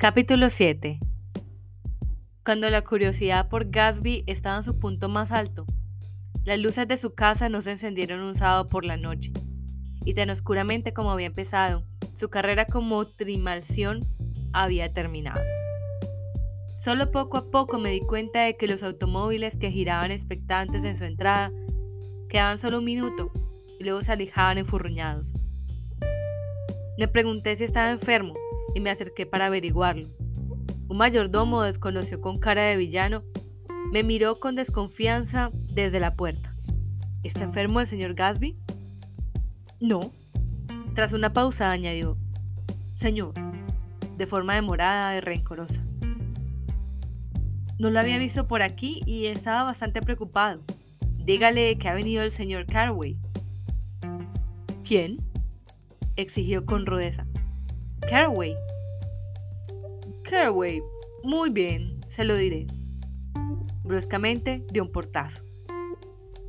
Capítulo 7 Cuando la curiosidad por Gatsby estaba en su punto más alto, las luces de su casa no se encendieron un sábado por la noche, y tan oscuramente como había empezado, su carrera como trimalción había terminado. Solo poco a poco me di cuenta de que los automóviles que giraban expectantes en su entrada quedaban solo un minuto y luego se alejaban enfurruñados. Me pregunté si estaba enfermo y me acerqué para averiguarlo. Un mayordomo desconoció con cara de villano, me miró con desconfianza desde la puerta. ¿Está enfermo el señor Gasby? No. Tras una pausa añadió, Señor, de forma demorada y rencorosa. No lo había visto por aquí y estaba bastante preocupado. Dígale que ha venido el señor Carway. ¿Quién? exigió con rudeza. Carway. Carway. Muy bien, se lo diré. Bruscamente dio un portazo.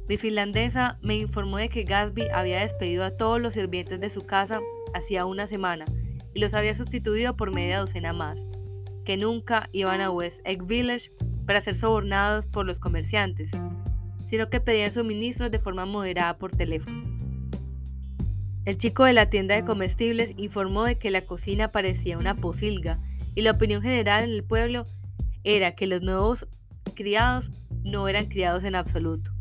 Mi finlandesa me informó de que Gatsby había despedido a todos los sirvientes de su casa hacía una semana y los había sustituido por media docena más, que nunca iban a West Egg Village para ser sobornados por los comerciantes, sino que pedían suministros de forma moderada por teléfono. El chico de la tienda de comestibles informó de que la cocina parecía una posilga y la opinión general en el pueblo era que los nuevos criados no eran criados en absoluto.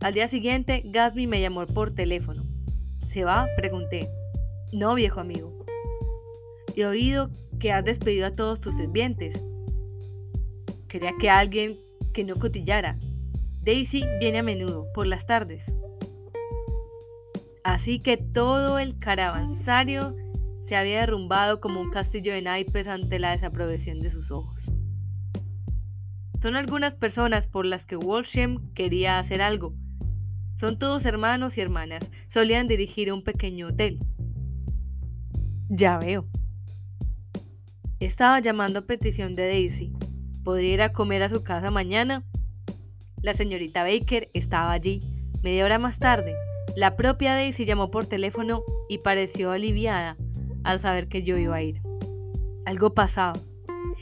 Al día siguiente, Gasby me llamó por teléfono. ¿Se va? Pregunté. No, viejo amigo. He oído que has despedido a todos tus sirvientes. Quería que alguien que no cotillara. Daisy viene a menudo, por las tardes. Así que todo el caravansario se había derrumbado como un castillo de naipes ante la desaprobación de sus ojos. Son algunas personas por las que Walsham quería hacer algo. Son todos hermanos y hermanas. Solían dirigir un pequeño hotel. Ya veo. Estaba llamando a petición de Daisy. ¿Podría ir a comer a su casa mañana? La señorita Baker estaba allí. Media hora más tarde, la propia Daisy llamó por teléfono y pareció aliviada al saber que yo iba a ir. Algo pasaba,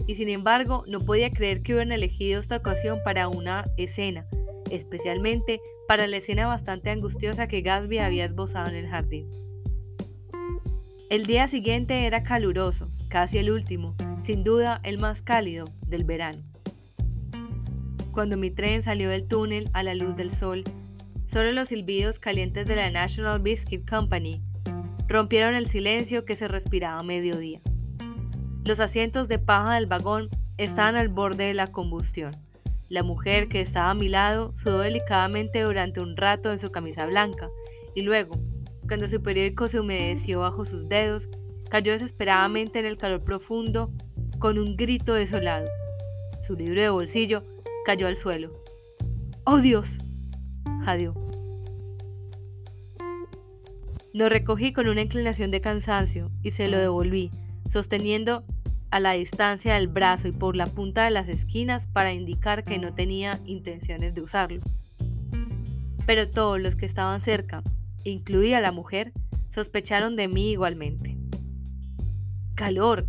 y sin embargo no podía creer que hubieran elegido esta ocasión para una escena, especialmente para la escena bastante angustiosa que Gatsby había esbozado en el jardín. El día siguiente era caluroso, casi el último, sin duda el más cálido del verano. Cuando mi tren salió del túnel a la luz del sol, Solo los silbidos calientes de la National Biscuit Company rompieron el silencio que se respiraba a mediodía. Los asientos de paja del vagón estaban al borde de la combustión. La mujer que estaba a mi lado sudó delicadamente durante un rato en su camisa blanca y luego, cuando su periódico se humedeció bajo sus dedos, cayó desesperadamente en el calor profundo con un grito desolado. Su libro de bolsillo cayó al suelo. ¡Oh Dios! Lo recogí con una inclinación de cansancio y se lo devolví, sosteniendo a la distancia del brazo y por la punta de las esquinas para indicar que no tenía intenciones de usarlo. Pero todos los que estaban cerca, incluida la mujer, sospecharon de mí igualmente. Calor,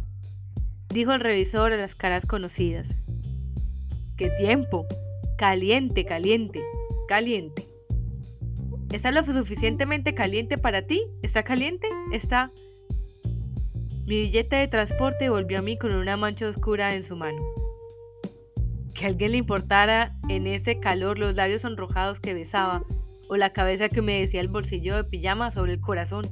dijo el revisor a las caras conocidas. ¡Qué tiempo! Caliente, caliente, caliente. ¿Está lo suficientemente caliente para ti? ¿Está caliente? Está... Mi billete de transporte volvió a mí con una mancha oscura en su mano. Que alguien le importara en ese calor los labios sonrojados que besaba o la cabeza que me decía el bolsillo de pijama sobre el corazón.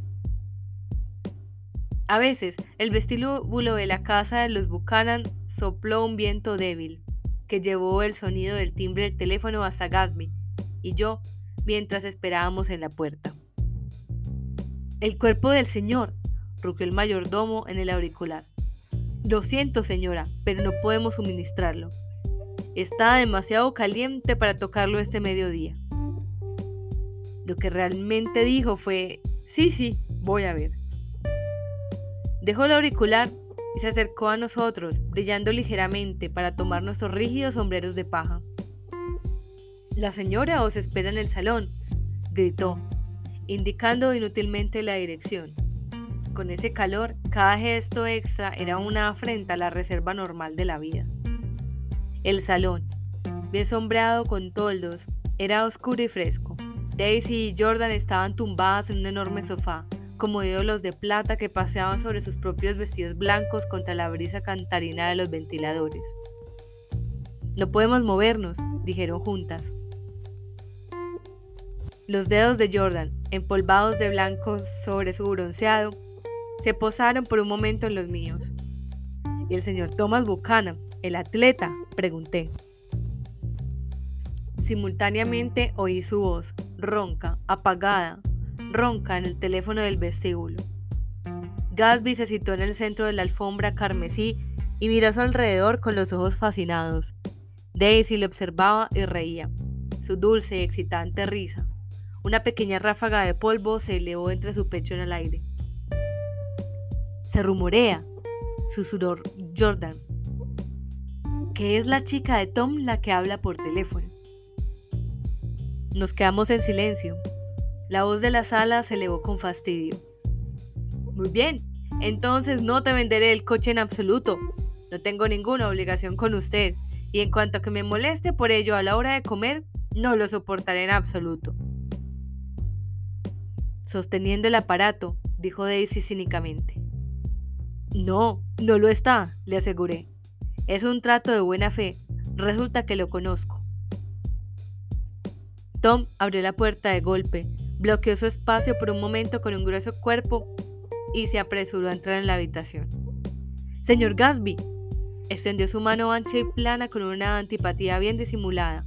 A veces, el vestíbulo de la casa de los Buchanan sopló un viento débil, que llevó el sonido del timbre del teléfono hasta Gasby, y yo, mientras esperábamos en la puerta. El cuerpo del señor, rugió el mayordomo en el auricular. Lo siento, señora, pero no podemos suministrarlo. Está demasiado caliente para tocarlo este mediodía. Lo que realmente dijo fue, sí, sí, voy a ver. Dejó el auricular y se acercó a nosotros, brillando ligeramente para tomar nuestros rígidos sombreros de paja. La señora os espera en el salón, gritó, indicando inútilmente la dirección. Con ese calor, cada gesto extra era una afrenta a la reserva normal de la vida. El salón, bien sombreado con toldos, era oscuro y fresco. Daisy y Jordan estaban tumbadas en un enorme sofá, como ídolos de plata que paseaban sobre sus propios vestidos blancos contra la brisa cantarina de los ventiladores. No podemos movernos, dijeron juntas. Los dedos de Jordan, empolvados de blanco sobre su bronceado, se posaron por un momento en los míos. ¿Y el señor Thomas Buchanan, el atleta? pregunté. Simultáneamente oí su voz, ronca, apagada, ronca en el teléfono del vestíbulo. Gasby se situó en el centro de la alfombra carmesí y miró a su alrededor con los ojos fascinados. Daisy le observaba y reía. Su dulce y excitante risa. Una pequeña ráfaga de polvo se elevó entre su pecho en el aire. Se rumorea, susurró Jordan, que es la chica de Tom la que habla por teléfono. Nos quedamos en silencio. La voz de la sala se elevó con fastidio. Muy bien, entonces no te venderé el coche en absoluto. No tengo ninguna obligación con usted, y en cuanto que me moleste por ello a la hora de comer, no lo soportaré en absoluto. Sosteniendo el aparato, dijo Daisy cínicamente. No, no lo está, le aseguré. Es un trato de buena fe. Resulta que lo conozco. Tom abrió la puerta de golpe, bloqueó su espacio por un momento con un grueso cuerpo y se apresuró a entrar en la habitación. Señor Gasby, extendió su mano ancha y plana con una antipatía bien disimulada.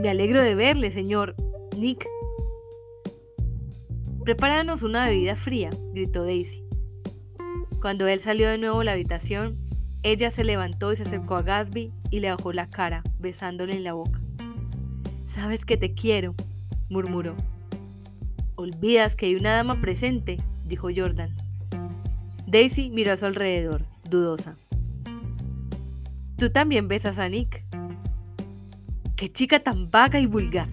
Me alegro de verle, señor. Nick. Prepáranos una bebida fría, gritó Daisy. Cuando él salió de nuevo a la habitación, ella se levantó y se acercó a Gasby y le bajó la cara, besándole en la boca. Sabes que te quiero, murmuró. Olvidas que hay una dama presente, dijo Jordan. Daisy miró a su alrededor, dudosa. Tú también besas a Nick. ¡Qué chica tan vaga y vulgar!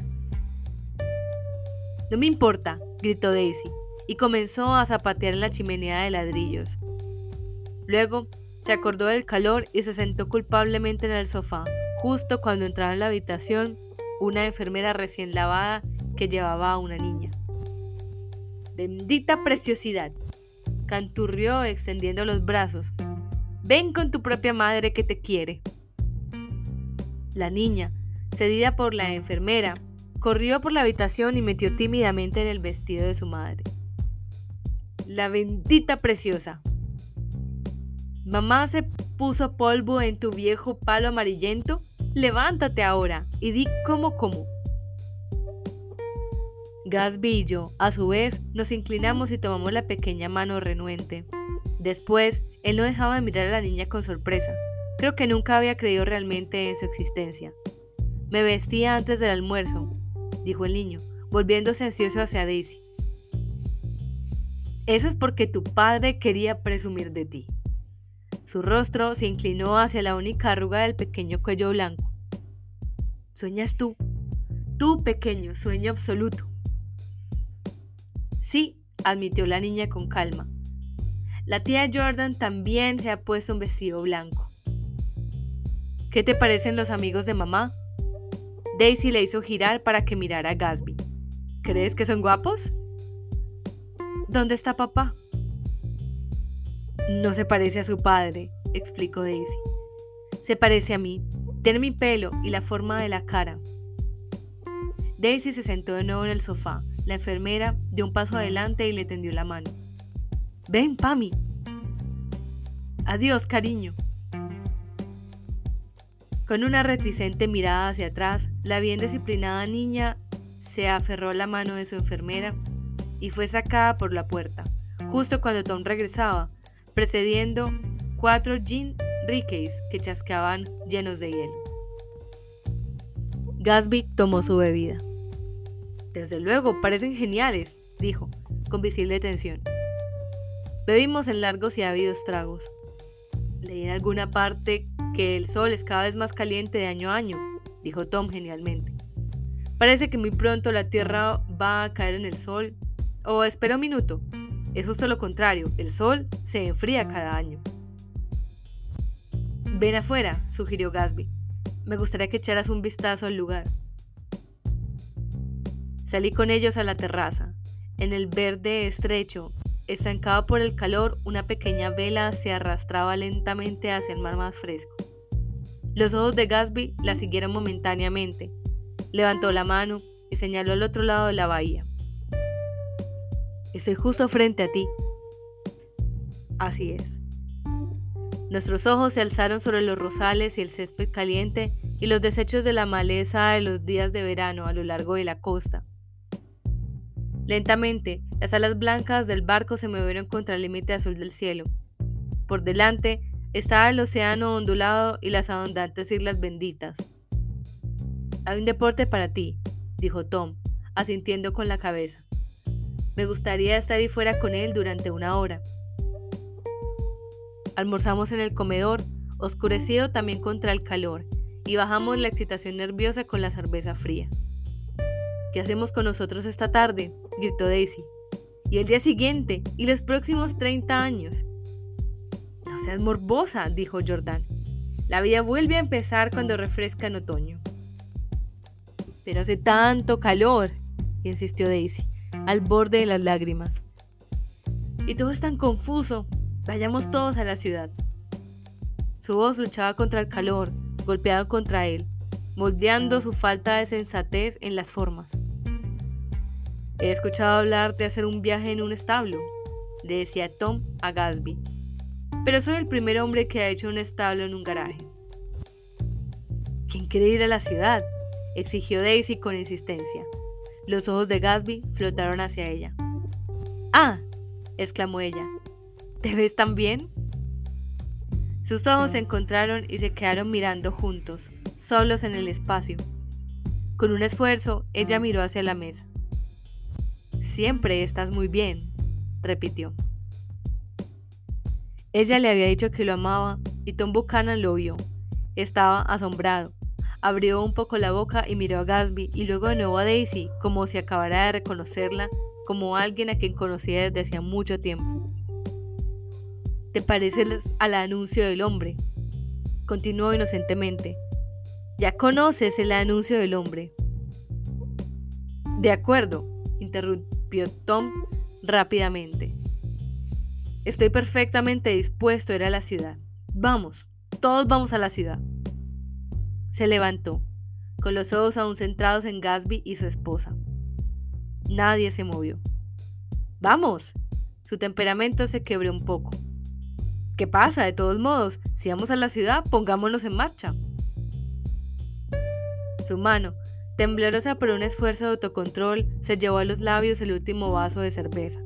No me importa, gritó Daisy, y comenzó a zapatear en la chimenea de ladrillos. Luego se acordó del calor y se sentó culpablemente en el sofá, justo cuando entraba en la habitación una enfermera recién lavada que llevaba a una niña. Bendita preciosidad, canturrió extendiendo los brazos. Ven con tu propia madre que te quiere. La niña, cedida por la enfermera, corrió por la habitación y metió tímidamente en el vestido de su madre. La bendita preciosa. Mamá se puso polvo en tu viejo palo amarillento Levántate ahora y di cómo cómo. Gasby y yo, a su vez, nos inclinamos y tomamos la pequeña mano renuente. Después, él no dejaba de mirar a la niña con sorpresa. Creo que nunca había creído realmente en su existencia. Me vestía antes del almuerzo, dijo el niño, volviéndose ansioso hacia Daisy. Eso es porque tu padre quería presumir de ti. Su rostro se inclinó hacia la única arruga del pequeño cuello blanco. ¿Sueñas tú? Tú, pequeño, sueño absoluto. Sí, admitió la niña con calma. La tía Jordan también se ha puesto un vestido blanco. ¿Qué te parecen los amigos de mamá? Daisy le hizo girar para que mirara a Gasby. ¿Crees que son guapos? ¿Dónde está papá? No se parece a su padre, explicó Daisy. Se parece a mí. Tiene mi pelo y la forma de la cara. Daisy se sentó de nuevo en el sofá. La enfermera dio un paso adelante y le tendió la mano. Ven, Pami. Adiós, cariño. Con una reticente mirada hacia atrás, la bien disciplinada niña se aferró la mano de su enfermera y fue sacada por la puerta, justo cuando Tom regresaba, precediendo cuatro gin riqueys que chascaban llenos de hielo. Gasby tomó su bebida. Desde luego, parecen geniales, dijo, con visible tensión. Bebimos en largos y ávidos tragos. Leí en alguna parte que el sol es cada vez más caliente de año a año, dijo Tom genialmente. Parece que muy pronto la Tierra va a caer en el sol. O espera un minuto. Es justo lo contrario, el sol se enfría cada año. Ven afuera, sugirió Gasby. Me gustaría que echaras un vistazo al lugar. Salí con ellos a la terraza. En el verde estrecho, estancado por el calor, una pequeña vela se arrastraba lentamente hacia el mar más fresco. Los ojos de Gasby la siguieron momentáneamente. Levantó la mano y señaló al otro lado de la bahía. Estoy justo frente a ti. Así es. Nuestros ojos se alzaron sobre los rosales y el césped caliente y los desechos de la maleza de los días de verano a lo largo de la costa. Lentamente, las alas blancas del barco se movieron contra el límite azul del cielo. Por delante estaba el océano ondulado y las abundantes islas benditas. Hay un deporte para ti, dijo Tom, asintiendo con la cabeza. Me gustaría estar ahí fuera con él durante una hora. Almorzamos en el comedor, oscurecido también contra el calor, y bajamos la excitación nerviosa con la cerveza fría. ¿Qué hacemos con nosotros esta tarde? gritó Daisy. Y el día siguiente, y los próximos 30 años. No seas morbosa, dijo Jordan. La vida vuelve a empezar cuando refresca en otoño. Pero hace tanto calor, insistió Daisy, al borde de las lágrimas. Y todo es tan confuso. Vayamos todos a la ciudad. Su voz luchaba contra el calor, golpeado contra él, moldeando su falta de sensatez en las formas. He escuchado hablar de hacer un viaje en un establo, le decía Tom a Gasby, pero soy el primer hombre que ha hecho un establo en un garaje. ¿Quién quiere ir a la ciudad? exigió Daisy con insistencia. Los ojos de Gasby flotaron hacia ella. ¡Ah! exclamó ella. ¿Te ves tan bien? Sus ojos se encontraron y se quedaron mirando juntos, solos en el espacio. Con un esfuerzo, ella miró hacia la mesa. Siempre estás muy bien, repitió. Ella le había dicho que lo amaba y Tom Buchanan lo vio. Estaba asombrado. Abrió un poco la boca y miró a Gatsby y luego de nuevo a Daisy como si acabara de reconocerla como alguien a quien conocía desde hacía mucho tiempo. ¿Te pareces al anuncio del hombre? Continuó inocentemente. Ya conoces el anuncio del hombre. De acuerdo, interrumpió Tom rápidamente. Estoy perfectamente dispuesto a ir a la ciudad. Vamos, todos vamos a la ciudad. Se levantó, con los ojos aún centrados en Gasby y su esposa. Nadie se movió. Vamos. Su temperamento se quebró un poco. ¿Qué pasa? De todos modos, si vamos a la ciudad, pongámonos en marcha. Su mano, Temblorosa por un esfuerzo de autocontrol, se llevó a los labios el último vaso de cerveza.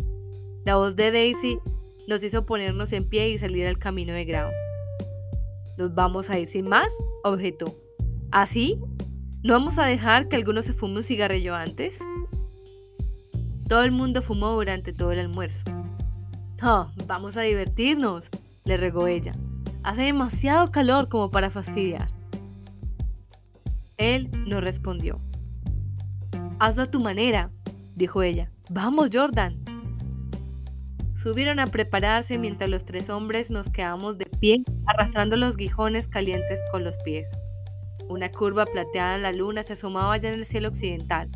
La voz de Daisy nos hizo ponernos en pie y salir al camino de grado. ¿Nos vamos a ir sin más? objetó. ¿Así? ¿No vamos a dejar que alguno se fume un cigarrillo antes? Todo el mundo fumó durante todo el almuerzo. Oh, vamos a divertirnos, le regó ella. Hace demasiado calor como para fastidiar. Él no respondió. Hazlo a tu manera, dijo ella. Vamos, Jordan. Subieron a prepararse mientras los tres hombres nos quedamos de pie, arrastrando los guijones calientes con los pies. Una curva plateada en la luna se asomaba ya en el cielo occidental.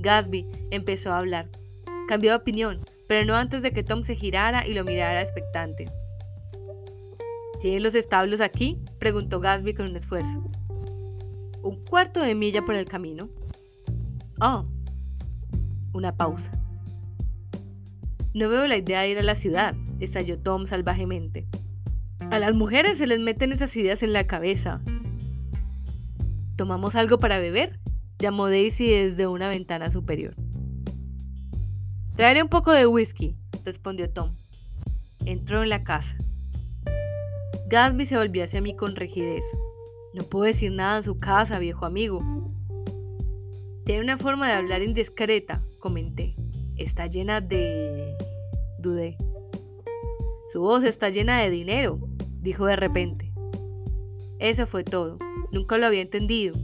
Gasby empezó a hablar. Cambió de opinión, pero no antes de que Tom se girara y lo mirara expectante. ¿Tienen los establos aquí? preguntó Gasby con un esfuerzo un cuarto de milla por el camino. Oh, una pausa. No veo la idea de ir a la ciudad, estalló Tom salvajemente. A las mujeres se les meten esas ideas en la cabeza. ¿Tomamos algo para beber? llamó Daisy desde una ventana superior. Traeré un poco de whisky, respondió Tom. Entró en la casa. Gatsby se volvió hacia mí con rigidez. No puedo decir nada en su casa, viejo amigo. Tiene una forma de hablar indiscreta, comenté. Está llena de... dudé. Su voz está llena de dinero, dijo de repente. Eso fue todo. Nunca lo había entendido.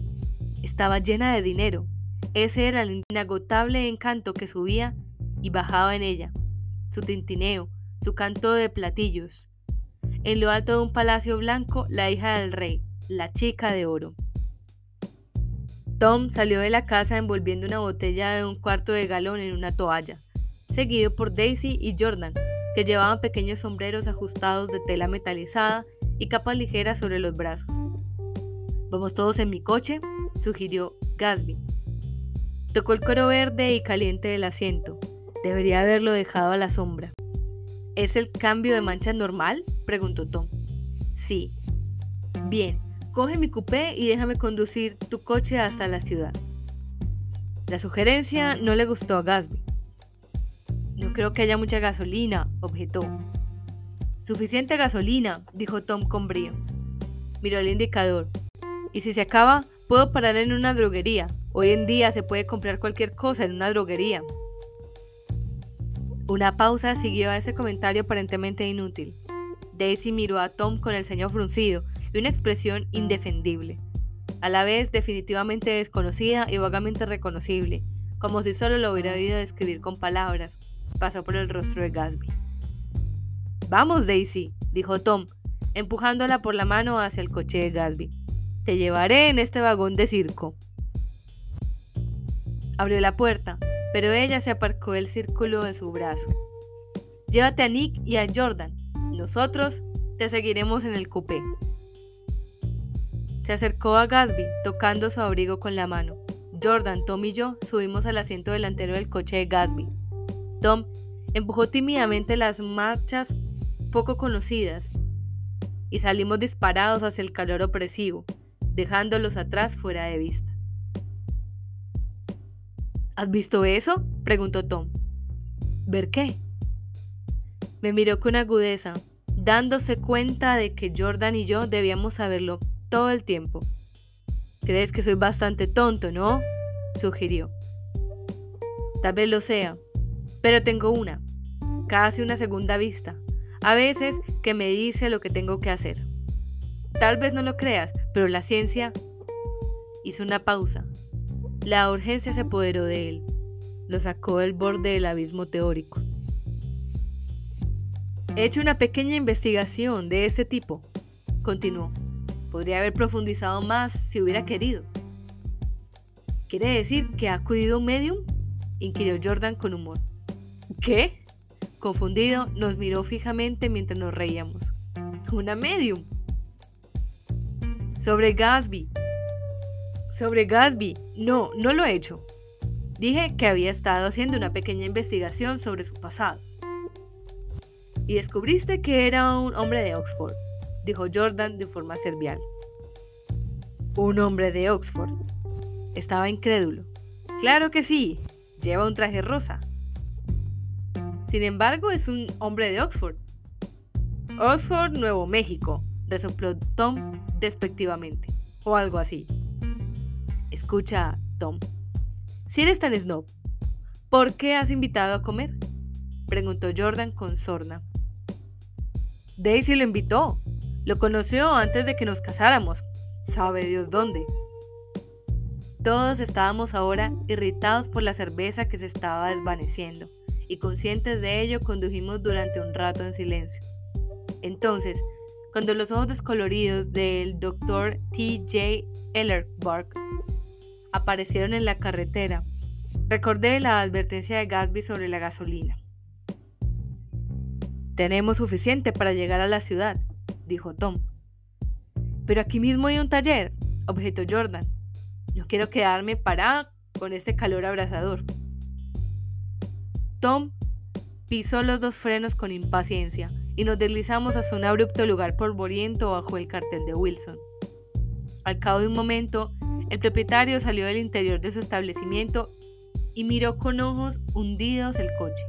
Estaba llena de dinero. Ese era el inagotable encanto que subía y bajaba en ella. su tintineo, su canto de platillos. En lo alto de un palacio blanco, la hija del rey, la chica de oro. Tom salió de la casa envolviendo una botella de un cuarto de galón en una toalla, seguido por Daisy y Jordan, que llevaban pequeños sombreros ajustados de tela metalizada y capa ligera sobre los brazos. Vamos todos en mi coche, sugirió Gasby. Tocó el cuero verde y caliente del asiento. Debería haberlo dejado a la sombra. ¿Es el cambio de mancha normal? preguntó Tom. Sí. Bien, coge mi coupé y déjame conducir tu coche hasta la ciudad. La sugerencia no le gustó a Gasby. No creo que haya mucha gasolina, objetó. Suficiente gasolina, dijo Tom con brío. Miró el indicador. Y si se acaba, puedo parar en una droguería. Hoy en día se puede comprar cualquier cosa en una droguería. Una pausa siguió a ese comentario aparentemente inútil. Daisy miró a Tom con el ceño fruncido y una expresión indefendible, a la vez definitivamente desconocida y vagamente reconocible, como si solo lo hubiera oído describir con palabras, pasó por el rostro de Gasby. Vamos, Daisy, dijo Tom, empujándola por la mano hacia el coche de Gasby. Te llevaré en este vagón de circo. Abrió la puerta, pero ella se aparcó del círculo de su brazo. Llévate a Nick y a Jordan. Nosotros te seguiremos en el coupé. Se acercó a Gasby, tocando su abrigo con la mano. Jordan, Tom y yo subimos al asiento delantero del coche de Gasby. Tom empujó tímidamente las marchas poco conocidas y salimos disparados hacia el calor opresivo, dejándolos atrás fuera de vista. ¿Has visto eso? preguntó Tom. ¿Ver qué? Me miró con agudeza, dándose cuenta de que Jordan y yo debíamos saberlo todo el tiempo. Crees que soy bastante tonto, ¿no? sugirió. Tal vez lo sea, pero tengo una, casi una segunda vista, a veces que me dice lo que tengo que hacer. Tal vez no lo creas, pero la ciencia hizo una pausa. La urgencia se apoderó de él, lo sacó del borde del abismo teórico. He hecho una pequeña investigación de ese tipo, continuó. Podría haber profundizado más si hubiera querido. ¿Quiere decir que ha acudido un medium? inquirió Jordan con humor. ¿Qué? Confundido, nos miró fijamente mientras nos reíamos. ¿Una medium? Sobre Gasby. Sobre Gasby. No, no lo he hecho. Dije que había estado haciendo una pequeña investigación sobre su pasado. Y descubriste que era un hombre de Oxford, dijo Jordan de forma servial. Un hombre de Oxford. Estaba incrédulo. Claro que sí. Lleva un traje rosa. Sin embargo, es un hombre de Oxford. Oxford, Nuevo México, resopló Tom despectivamente, o algo así. Escucha, Tom. Si eres tan snob, ¿por qué has invitado a comer? preguntó Jordan con sorna. Daisy lo invitó. Lo conoció antes de que nos casáramos. Sabe Dios dónde. Todos estábamos ahora irritados por la cerveza que se estaba desvaneciendo y conscientes de ello condujimos durante un rato en silencio. Entonces, cuando los ojos descoloridos del Dr. T. J. Bark aparecieron en la carretera, recordé la advertencia de Gatsby sobre la gasolina. Tenemos suficiente para llegar a la ciudad, dijo Tom. Pero aquí mismo hay un taller, objetó Jordan. No quiero quedarme parada con este calor abrasador. Tom pisó los dos frenos con impaciencia y nos deslizamos hacia un abrupto lugar polvoriento bajo el cartel de Wilson. Al cabo de un momento, el propietario salió del interior de su establecimiento y miró con ojos hundidos el coche.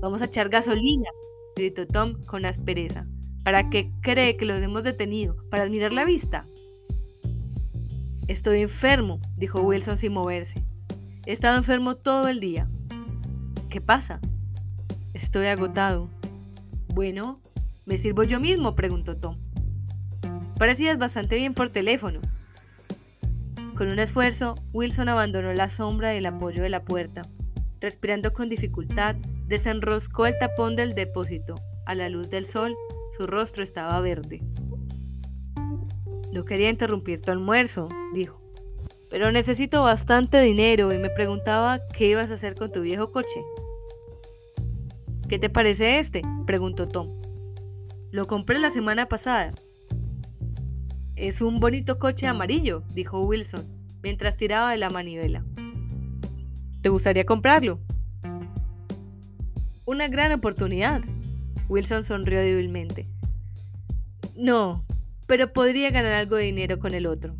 Vamos a echar gasolina, gritó Tom con aspereza. ¿Para qué cree que los hemos detenido? ¿Para admirar la vista? Estoy enfermo, dijo Wilson sin moverse. He estado enfermo todo el día. ¿Qué pasa? Estoy agotado. Bueno, ¿me sirvo yo mismo? preguntó Tom. Parecías bastante bien por teléfono. Con un esfuerzo, Wilson abandonó la sombra del apoyo de la puerta. Respirando con dificultad, desenroscó el tapón del depósito. A la luz del sol, su rostro estaba verde. No quería interrumpir tu almuerzo, dijo, pero necesito bastante dinero y me preguntaba qué ibas a hacer con tu viejo coche. ¿Qué te parece este? preguntó Tom. Lo compré la semana pasada. Es un bonito coche amarillo, dijo Wilson, mientras tiraba de la manivela. ¿Te gustaría comprarlo? Una gran oportunidad. Wilson sonrió débilmente. No, pero podría ganar algo de dinero con el otro.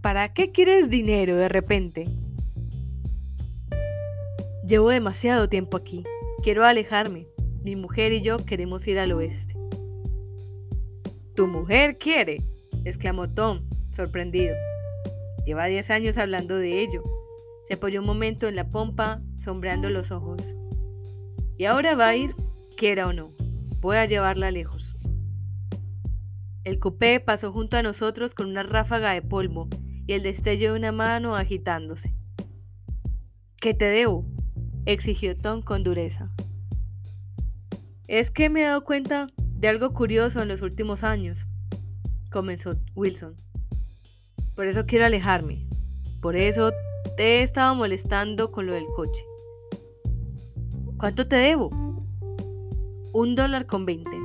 ¿Para qué quieres dinero de repente? Llevo demasiado tiempo aquí. Quiero alejarme. Mi mujer y yo queremos ir al oeste. ¿Tu mujer quiere? exclamó Tom, sorprendido. Lleva 10 años hablando de ello. Se apoyó un momento en la pompa, sombreando los ojos. Y ahora va a ir, quiera o no. Voy a llevarla lejos. El coupé pasó junto a nosotros con una ráfaga de polvo y el destello de una mano agitándose. ¿Qué te debo? exigió Tom con dureza. Es que me he dado cuenta de algo curioso en los últimos años, comenzó Wilson. Por eso quiero alejarme. Por eso te he estado molestando con lo del coche. ¿Cuánto te debo? Un dólar con veinte.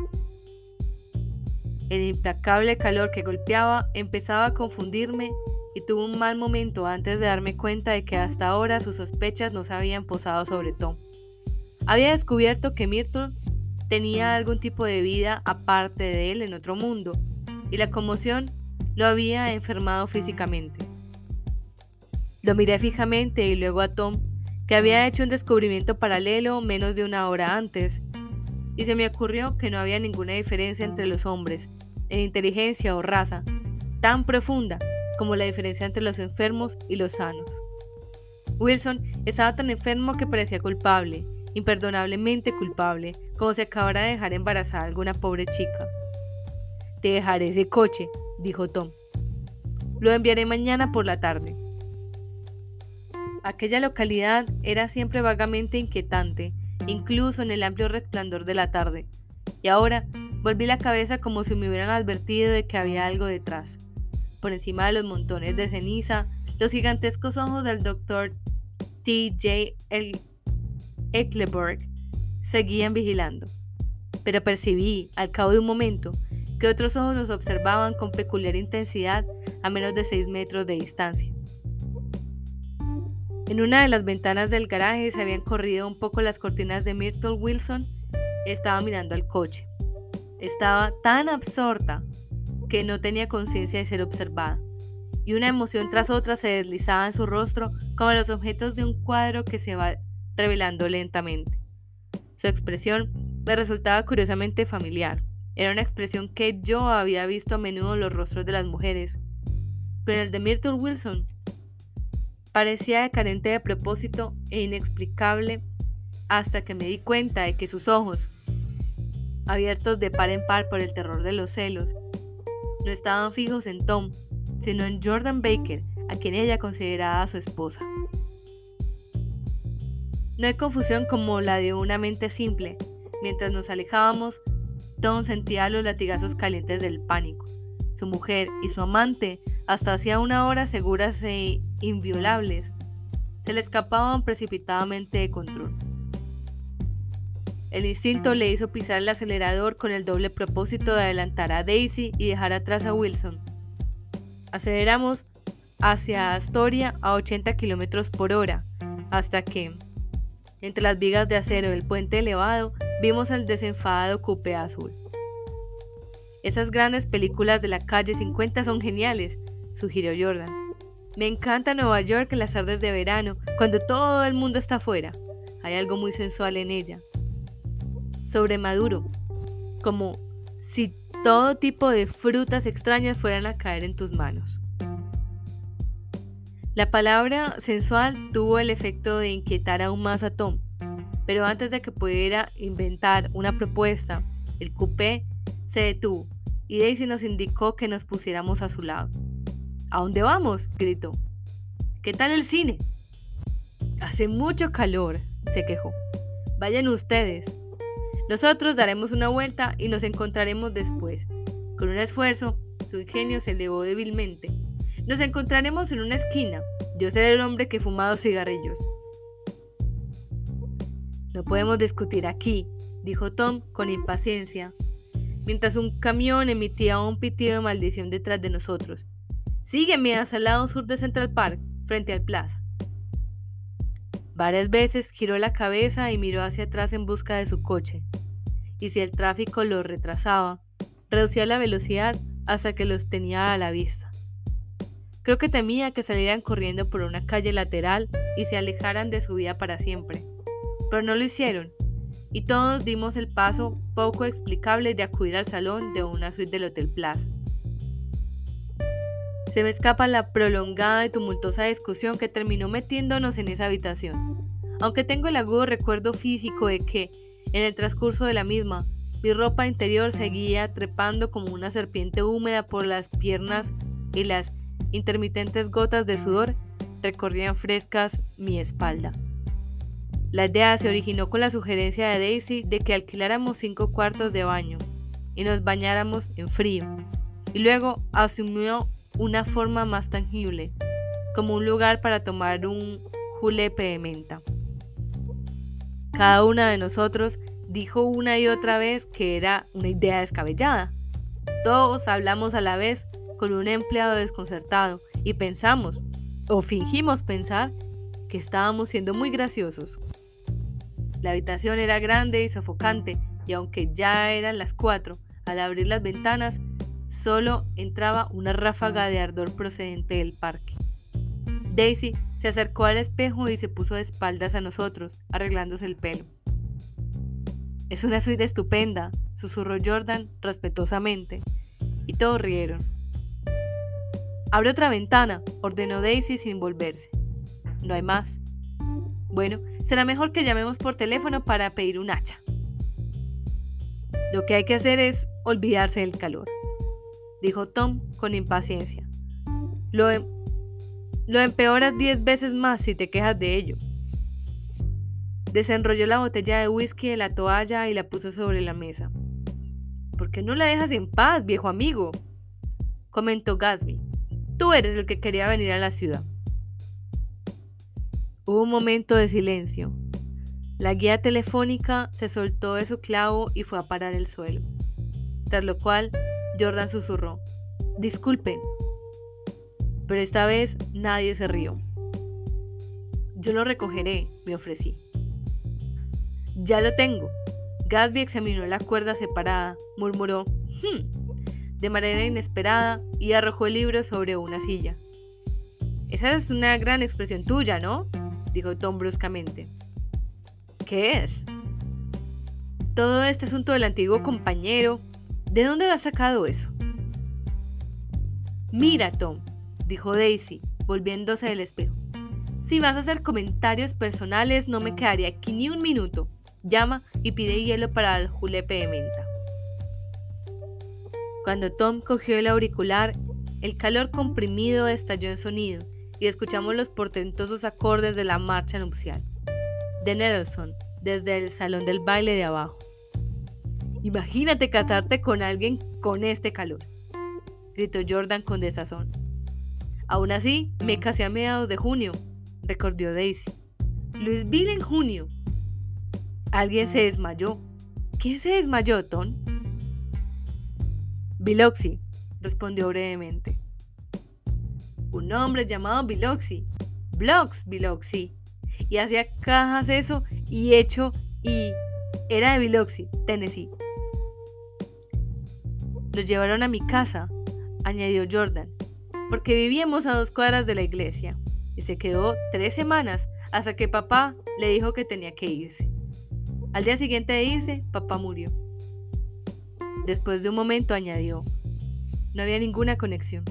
El implacable calor que golpeaba empezaba a confundirme y tuve un mal momento antes de darme cuenta de que hasta ahora sus sospechas no se habían posado sobre Tom. Había descubierto que Myrtle tenía algún tipo de vida aparte de él en otro mundo, y la conmoción lo había enfermado físicamente. Lo miré fijamente y luego a Tom, que había hecho un descubrimiento paralelo menos de una hora antes, y se me ocurrió que no había ninguna diferencia entre los hombres, en inteligencia o raza, tan profunda como la diferencia entre los enfermos y los sanos. Wilson estaba tan enfermo que parecía culpable, imperdonablemente culpable, como si acabara de dejar embarazada a alguna pobre chica. Te dejaré ese coche, dijo Tom. Lo enviaré mañana por la tarde. Aquella localidad era siempre vagamente inquietante, incluso en el amplio resplandor de la tarde, y ahora volví la cabeza como si me hubieran advertido de que había algo detrás. Por encima de los montones de ceniza, los gigantescos ojos del doctor T. J. Eckleberg seguían vigilando. Pero percibí, al cabo de un momento, que otros ojos nos observaban con peculiar intensidad a menos de seis metros de distancia. En una de las ventanas del garaje se habían corrido un poco las cortinas de Myrtle Wilson. Estaba mirando al coche. Estaba tan absorta que no tenía conciencia de ser observada, y una emoción tras otra se deslizaba en su rostro como los objetos de un cuadro que se va revelando lentamente. Su expresión me resultaba curiosamente familiar. Era una expresión que yo había visto a menudo en los rostros de las mujeres, pero el de Myrtle Wilson Parecía carente de propósito e inexplicable hasta que me di cuenta de que sus ojos, abiertos de par en par por el terror de los celos, no estaban fijos en Tom, sino en Jordan Baker, a quien ella consideraba su esposa. No hay confusión como la de una mente simple. Mientras nos alejábamos, Tom sentía los latigazos calientes del pánico. Su mujer y su amante hasta hacía una hora seguras e inviolables, se le escapaban precipitadamente de control. El instinto le hizo pisar el acelerador con el doble propósito de adelantar a Daisy y dejar atrás a Wilson. Aceleramos hacia Astoria a 80 km por hora, hasta que, entre las vigas de acero del puente elevado, vimos el desenfadado cupe azul. Esas grandes películas de la calle 50 son geniales, sugirió Jordan. Me encanta Nueva York en las tardes de verano, cuando todo el mundo está afuera. Hay algo muy sensual en ella. Sobre Maduro, como si todo tipo de frutas extrañas fueran a caer en tus manos. La palabra sensual tuvo el efecto de inquietar aún más a Tom, pero antes de que pudiera inventar una propuesta, el coupé se detuvo y Daisy nos indicó que nos pusiéramos a su lado. ¿A dónde vamos? gritó. ¿Qué tal el cine? Hace mucho calor, se quejó. Vayan ustedes. Nosotros daremos una vuelta y nos encontraremos después. Con un esfuerzo, su ingenio se elevó débilmente. Nos encontraremos en una esquina. Yo seré el hombre que fuma dos cigarrillos. No podemos discutir aquí, dijo Tom con impaciencia, mientras un camión emitía un pitido de maldición detrás de nosotros. Sígueme hacia el lado sur de Central Park, frente al plaza. Varias veces giró la cabeza y miró hacia atrás en busca de su coche, y si el tráfico lo retrasaba, reducía la velocidad hasta que los tenía a la vista. Creo que temía que salieran corriendo por una calle lateral y se alejaran de su vida para siempre pero no lo hicieron, y todos dimos el paso poco explicable de acudir al salón de una suite del Hotel Plaza. Se me escapa la prolongada y tumultuosa discusión que terminó metiéndonos en esa habitación, aunque tengo el agudo recuerdo físico de que, en el transcurso de la misma, mi ropa interior seguía trepando como una serpiente húmeda por las piernas y las intermitentes gotas de sudor recorrían frescas mi espalda. La idea se originó con la sugerencia de Daisy de que alquiláramos cinco cuartos de baño y nos bañáramos en frío, y luego asumió una forma más tangible, como un lugar para tomar un julepe de menta. Cada una de nosotros dijo una y otra vez que era una idea descabellada. Todos hablamos a la vez con un empleado desconcertado y pensamos, o fingimos pensar, que estábamos siendo muy graciosos. La habitación era grande y sofocante, y aunque ya eran las cuatro, al abrir las ventanas, solo entraba una ráfaga de ardor procedente del parque. Daisy se acercó al espejo y se puso de espaldas a nosotros, arreglándose el pelo. Es una suite estupenda, susurró Jordan respetuosamente, y todos rieron. Abre otra ventana, ordenó Daisy sin volverse. No hay más. Bueno, será mejor que llamemos por teléfono para pedir un hacha. Lo que hay que hacer es olvidarse del calor, dijo Tom con impaciencia. Lo, em-, lo empeoras diez veces más si te quejas de ello. Desenrolló la botella de whisky de la toalla y la puso sobre la mesa. ¿Por qué no la dejas en paz, viejo amigo? comentó Gasby. Tú eres el que quería venir a la ciudad. Hubo un momento de silencio. La guía telefónica se soltó de su clavo y fue a parar el suelo. Tras lo cual, Jordan susurró, Disculpen. Pero esta vez nadie se rió. Yo lo recogeré, me ofrecí. Ya lo tengo. Gasby examinó la cuerda separada, murmuró, hmm", de manera inesperada y arrojó el libro sobre una silla. Esa es una gran expresión tuya, ¿no? Dijo Tom bruscamente. ¿Qué es? Todo este asunto del antiguo compañero. ¿De dónde lo has sacado eso? Mira, Tom, dijo Daisy, volviéndose del espejo. Si vas a hacer comentarios personales, no me quedaría aquí ni un minuto. Llama y pide hielo para el julepe de menta. Cuando Tom cogió el auricular, el calor comprimido estalló en sonido y escuchamos los portentosos acordes de la marcha nupcial de Nelson desde el salón del baile de abajo. Imagínate catarte con alguien con este calor, gritó Jordan con desazón. Aún así, me casé a mediados de junio, recordó Daisy. Louisville en junio. Alguien se desmayó. ¿Quién se desmayó, Tom? Biloxi, respondió brevemente un hombre llamado Biloxi, Blogs Biloxi, y hacía cajas eso y hecho y era de Biloxi, Tennessee. Lo llevaron a mi casa, añadió Jordan, porque vivíamos a dos cuadras de la iglesia, y se quedó tres semanas hasta que papá le dijo que tenía que irse. Al día siguiente de irse, papá murió. Después de un momento añadió, no había ninguna conexión.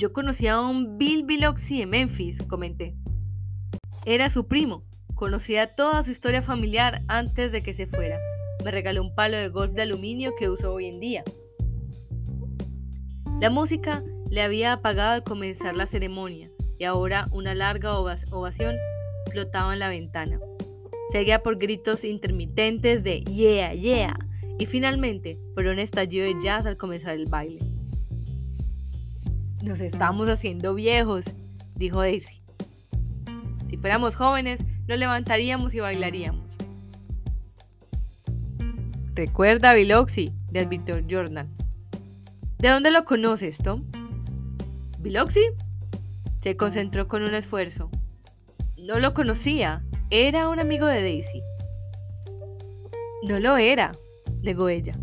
Yo conocía a un Bill Biloxi de Memphis, comenté. Era su primo. Conocía toda su historia familiar antes de que se fuera. Me regaló un palo de golf de aluminio que uso hoy en día. La música le había apagado al comenzar la ceremonia, y ahora una larga ovación flotaba en la ventana. Seguía por gritos intermitentes de yeah, yeah, y finalmente por un estallido de jazz al comenzar el baile. Nos estamos haciendo viejos, dijo Daisy. Si fuéramos jóvenes, nos levantaríamos y bailaríamos. Recuerda a Biloxi, de Víctor Jordan. ¿De dónde lo conoces, Tom? ¿Biloxi? Se concentró con un esfuerzo. No lo conocía. Era un amigo de Daisy. No lo era, negó ella.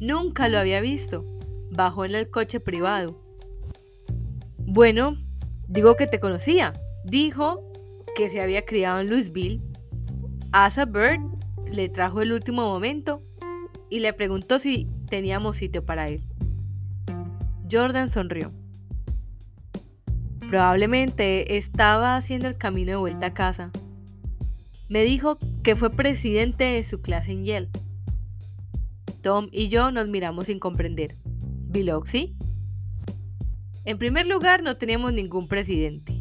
Nunca lo había visto. Bajó en el coche privado. Bueno, digo que te conocía. Dijo que se había criado en Louisville. Asa Bird le trajo el último momento y le preguntó si teníamos sitio para él. Jordan sonrió. Probablemente estaba haciendo el camino de vuelta a casa. Me dijo que fue presidente de su clase en Yale. Tom y yo nos miramos sin comprender. ¿Biloxi? En primer lugar, no teníamos ningún presidente.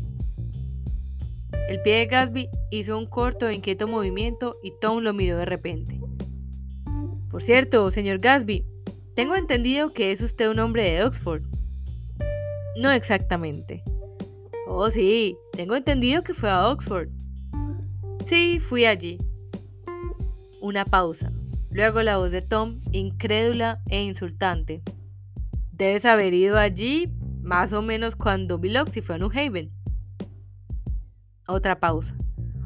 El pie de Gatsby hizo un corto e inquieto movimiento y Tom lo miró de repente. Por cierto, señor Gatsby, tengo entendido que es usted un hombre de Oxford. No exactamente. Oh, sí, tengo entendido que fue a Oxford. Sí, fui allí. Una pausa. Luego la voz de Tom, incrédula e insultante. Debes haber ido allí más o menos cuando Biloxi fue a New Haven. Otra pausa.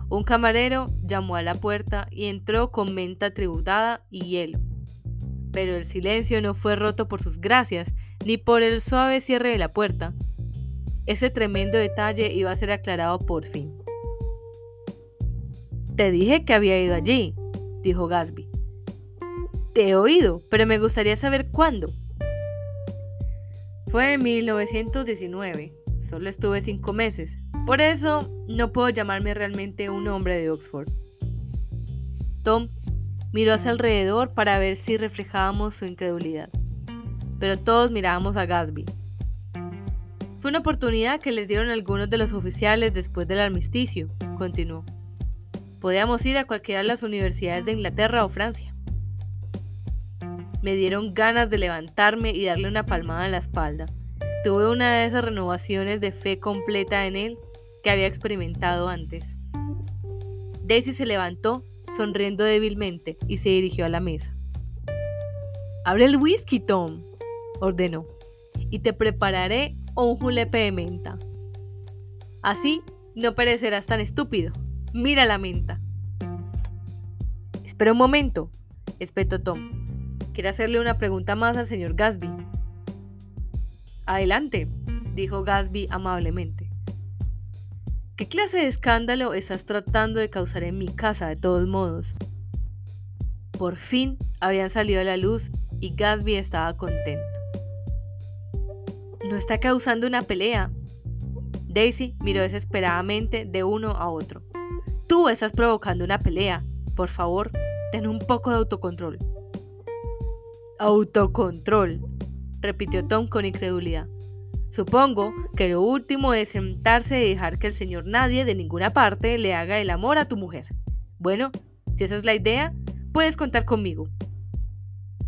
Un camarero llamó a la puerta y entró con menta tributada y hielo. Pero el silencio no fue roto por sus gracias, ni por el suave cierre de la puerta. Ese tremendo detalle iba a ser aclarado por fin. Te dije que había ido allí, dijo Gasby. Te he oído, pero me gustaría saber cuándo. Fue en 1919. Solo estuve cinco meses. Por eso no puedo llamarme realmente un hombre de Oxford. Tom miró hacia alrededor para ver si reflejábamos su incredulidad. Pero todos mirábamos a Gasby. Fue una oportunidad que les dieron algunos de los oficiales después del armisticio, continuó. Podíamos ir a cualquiera de las universidades de Inglaterra o Francia. Me dieron ganas de levantarme y darle una palmada en la espalda. Tuve una de esas renovaciones de fe completa en él que había experimentado antes. Daisy se levantó, sonriendo débilmente, y se dirigió a la mesa. Abre el whisky, Tom, ordenó, y te prepararé un julepe de menta. Así no parecerás tan estúpido. Mira la menta. Espera un momento, espetó Tom. Hacerle una pregunta más al señor Gasby. Adelante, dijo Gasby amablemente. ¿Qué clase de escándalo estás tratando de causar en mi casa de todos modos? Por fin habían salido a la luz y Gasby estaba contento. No está causando una pelea. Daisy miró desesperadamente de uno a otro. Tú estás provocando una pelea. Por favor, ten un poco de autocontrol. Autocontrol, repitió Tom con incredulidad. Supongo que lo último es sentarse y dejar que el señor nadie de ninguna parte le haga el amor a tu mujer. Bueno, si esa es la idea, puedes contar conmigo.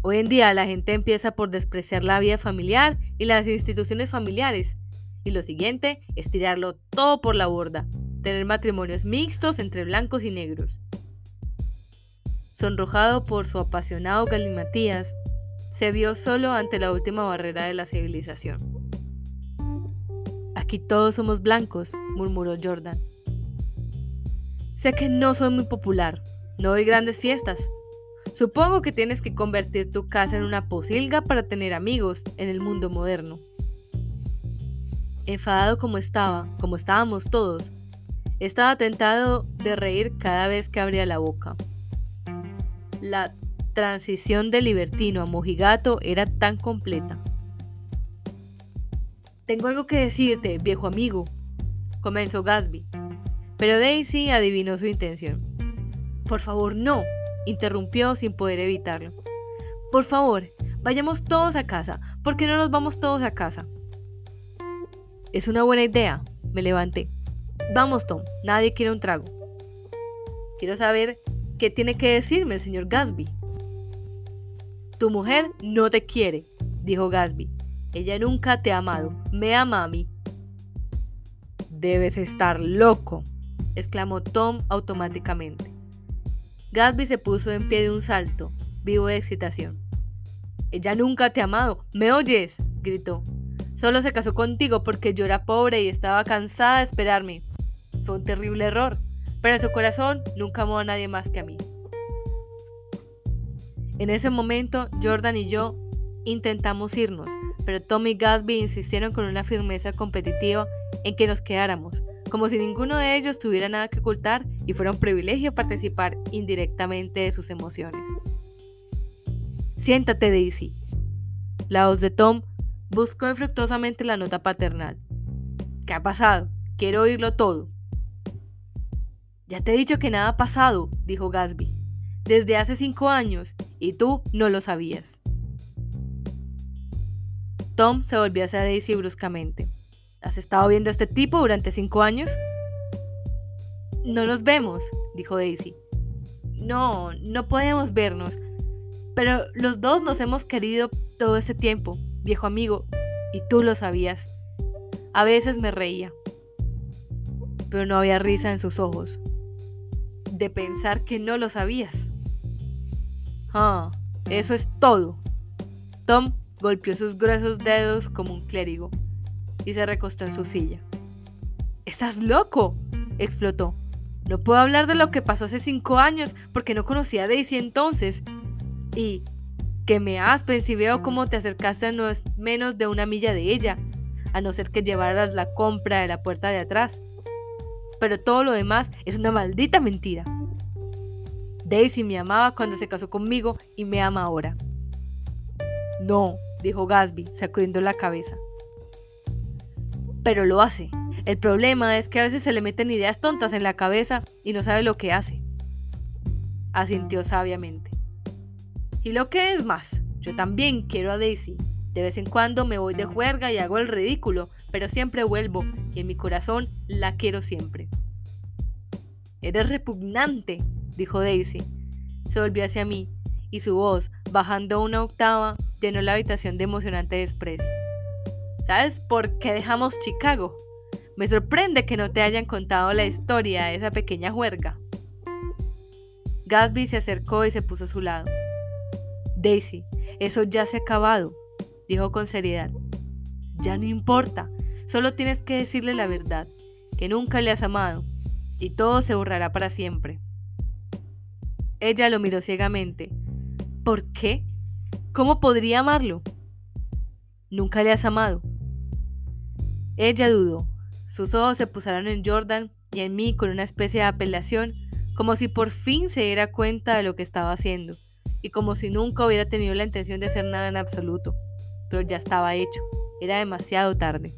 Hoy en día la gente empieza por despreciar la vida familiar y las instituciones familiares. Y lo siguiente es tirarlo todo por la borda, tener matrimonios mixtos entre blancos y negros. Sonrojado por su apasionado galimatías, se vio solo ante la última barrera de la civilización. Aquí todos somos blancos, murmuró Jordan. Sé que no soy muy popular, no doy grandes fiestas. Supongo que tienes que convertir tu casa en una posilga para tener amigos en el mundo moderno. Enfadado como estaba, como estábamos todos, estaba tentado de reír cada vez que abría la boca. La transición de libertino a mojigato era tan completa. Tengo algo que decirte, viejo amigo, comenzó Gasby, pero Daisy adivinó su intención. Por favor, no, interrumpió sin poder evitarlo. Por favor, vayamos todos a casa. ¿Por qué no nos vamos todos a casa? Es una buena idea, Me levanté. Vamos, Tom, nadie quiere un trago. Quiero saber qué tiene que decirme el señor Gasby. Tu mujer no te quiere, dijo Gasby. Ella nunca te ha amado, me ama a mí. Debes estar loco, exclamó Tom automáticamente. Gasby se puso en pie de un salto, vivo de excitación. Ella nunca te ha amado, ¿me oyes? gritó. Solo se casó contigo porque yo era pobre y estaba cansada de esperarme. Fue un terrible error, pero en su corazón nunca amó a nadie más que a mí. En ese momento, Jordan y yo intentamos irnos, pero Tom y Gasby insistieron con una firmeza competitiva en que nos quedáramos, como si ninguno de ellos tuviera nada que ocultar y fuera un privilegio participar indirectamente de sus emociones. Siéntate, Daisy. La voz de Tom buscó infructuosamente la nota paternal. ¿Qué ha pasado? Quiero oírlo todo. Ya te he dicho que nada ha pasado, dijo Gasby. Desde hace cinco años, y tú no lo sabías. Tom se volvió hacia Daisy bruscamente. ¿Has estado viendo a este tipo durante cinco años? No nos vemos, dijo Daisy. No, no podemos vernos. Pero los dos nos hemos querido todo este tiempo, viejo amigo, y tú lo sabías. A veces me reía, pero no había risa en sus ojos. De pensar que no lo sabías. Ah, eso es todo. Tom golpeó sus gruesos dedos como un clérigo y se recostó en su silla. ¡Estás loco! explotó. No puedo hablar de lo que pasó hace cinco años porque no conocía a Daisy entonces. Y que me aspes y veo cómo te acercaste a no menos de una milla de ella, a no ser que llevaras la compra de la puerta de atrás. Pero todo lo demás es una maldita mentira. Daisy me amaba cuando se casó conmigo y me ama ahora. No, dijo Gasby, sacudiendo la cabeza pero lo hace. El problema es que a veces se le meten ideas tontas en la cabeza y no sabe lo que hace. Asintió sabiamente. Y lo que es más, yo también quiero a Daisy. De vez en cuando me voy de juerga y hago el ridículo, pero siempre vuelvo y en mi corazón la quiero siempre. Eres repugnante, dijo Daisy. Se volvió hacia mí y su voz, bajando una octava, llenó la habitación de emocionante desprecio. ¿Sabes por qué dejamos Chicago? Me sorprende que no te hayan contado la historia de esa pequeña juerga. Gatsby se acercó y se puso a su lado. Daisy, eso ya se ha acabado, dijo con seriedad. Ya no importa, solo tienes que decirle la verdad, que nunca le has amado, y todo se borrará para siempre. Ella lo miró ciegamente. ¿Por qué? ¿Cómo podría amarlo? Nunca le has amado. Ella dudó. Sus ojos se posaron en Jordan y en mí con una especie de apelación, como si por fin se diera cuenta de lo que estaba haciendo, y como si nunca hubiera tenido la intención de hacer nada en absoluto. Pero ya estaba hecho. Era demasiado tarde.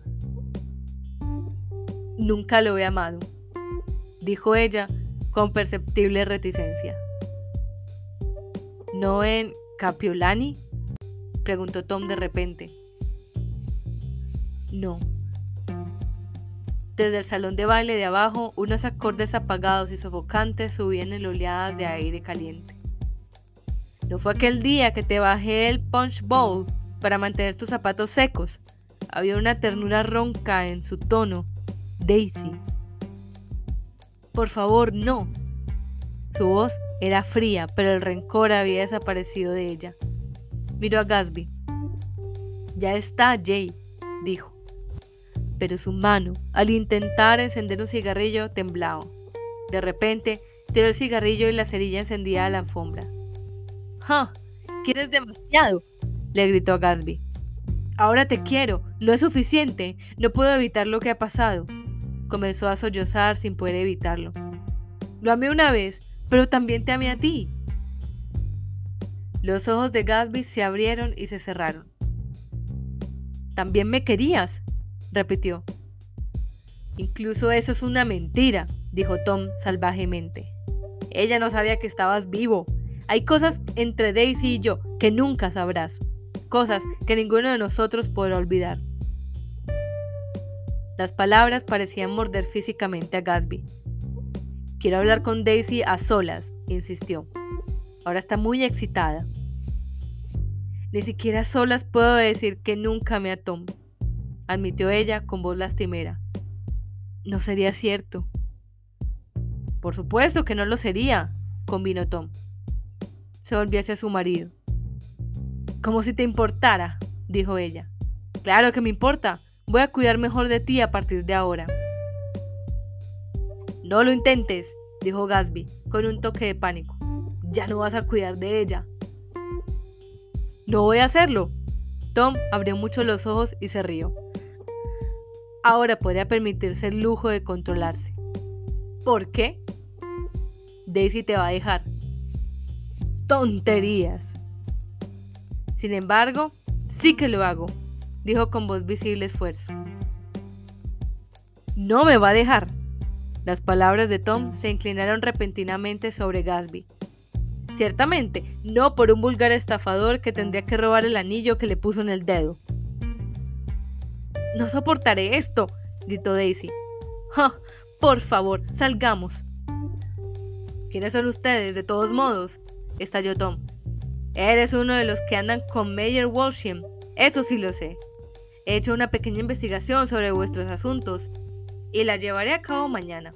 Nunca lo he amado, dijo ella con perceptible reticencia. ¿No en Capiolani? preguntó Tom de repente. No. Desde el salón de baile de abajo, unos acordes apagados y sofocantes subían en oleadas de aire caliente. No fue aquel día que te bajé el punch bowl para mantener tus zapatos secos. Había una ternura ronca en su tono. Daisy. Por favor, no. Su voz era fría, pero el rencor había desaparecido de ella. Miró a Gasby. Ya está, Jay, dijo pero su mano, al intentar encender un cigarrillo, temblaba. De repente, tiró el cigarrillo y la cerilla encendida a la alfombra. ¡Ja! ¿Quieres demasiado? le gritó a Gasby. Ahora te quiero, no es suficiente, no puedo evitar lo que ha pasado. Comenzó a sollozar sin poder evitarlo. Lo amé una vez, pero también te amé a ti. Los ojos de Gasby se abrieron y se cerraron. También me querías, repitió. Incluso eso es una mentira, dijo Tom salvajemente. Ella no sabía que estabas vivo. Hay cosas entre Daisy y yo que nunca sabrás. Cosas que ninguno de nosotros podrá olvidar. Las palabras parecían morder físicamente a Gatsby. Quiero hablar con Daisy a solas, insistió. Ahora está muy excitada. Ni siquiera a solas puedo decir que nunca me a Tom, admitió ella con voz lastimera. No sería cierto. Por supuesto que no lo sería, convino Tom. Se volvió hacia su marido. Como si te importara, dijo ella. Claro que me importa. Voy a cuidar mejor de ti a partir de ahora. No lo intentes, dijo Gasby, con un toque de pánico. Ya no vas a cuidar de ella. No voy a hacerlo. Tom abrió mucho los ojos y se rió. Ahora podría permitirse el lujo de controlarse. ¿Por qué? Daisy te va a dejar. Tonterías. Sin embargo, sí que lo hago, dijo con voz visible esfuerzo. No me va a dejar. Las palabras de Tom se inclinaron repentinamente sobre Gasby. Ciertamente, no por un vulgar estafador que tendría que robar el anillo que le puso en el dedo. No soportaré esto, gritó Daisy. Por favor, salgamos. ¿Quiénes son ustedes, de todos modos? estalló Tom. Eres uno de los que andan con Mayor Walsham. Eso sí lo sé. He hecho una pequeña investigación sobre vuestros asuntos y la llevaré a cabo mañana.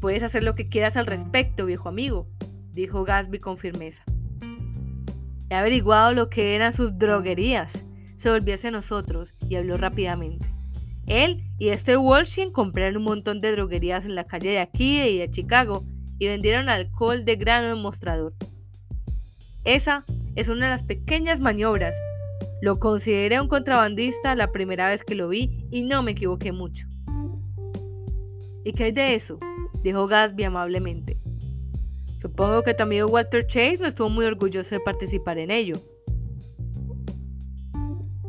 Puedes hacer lo que quieras al respecto, viejo amigo, dijo Gasby con firmeza. He averiguado lo que eran sus droguerías. Se volvió hacia nosotros y habló rápidamente. Él y este Walshin compraron un montón de droguerías en la calle de aquí y de Chicago y vendieron alcohol de grano en mostrador. Esa es una de las pequeñas maniobras. Lo consideré un contrabandista la primera vez que lo vi y no me equivoqué mucho. ¿Y qué hay de eso? dijo Gasby amablemente. Supongo que tu amigo Walter Chase no estuvo muy orgulloso de participar en ello.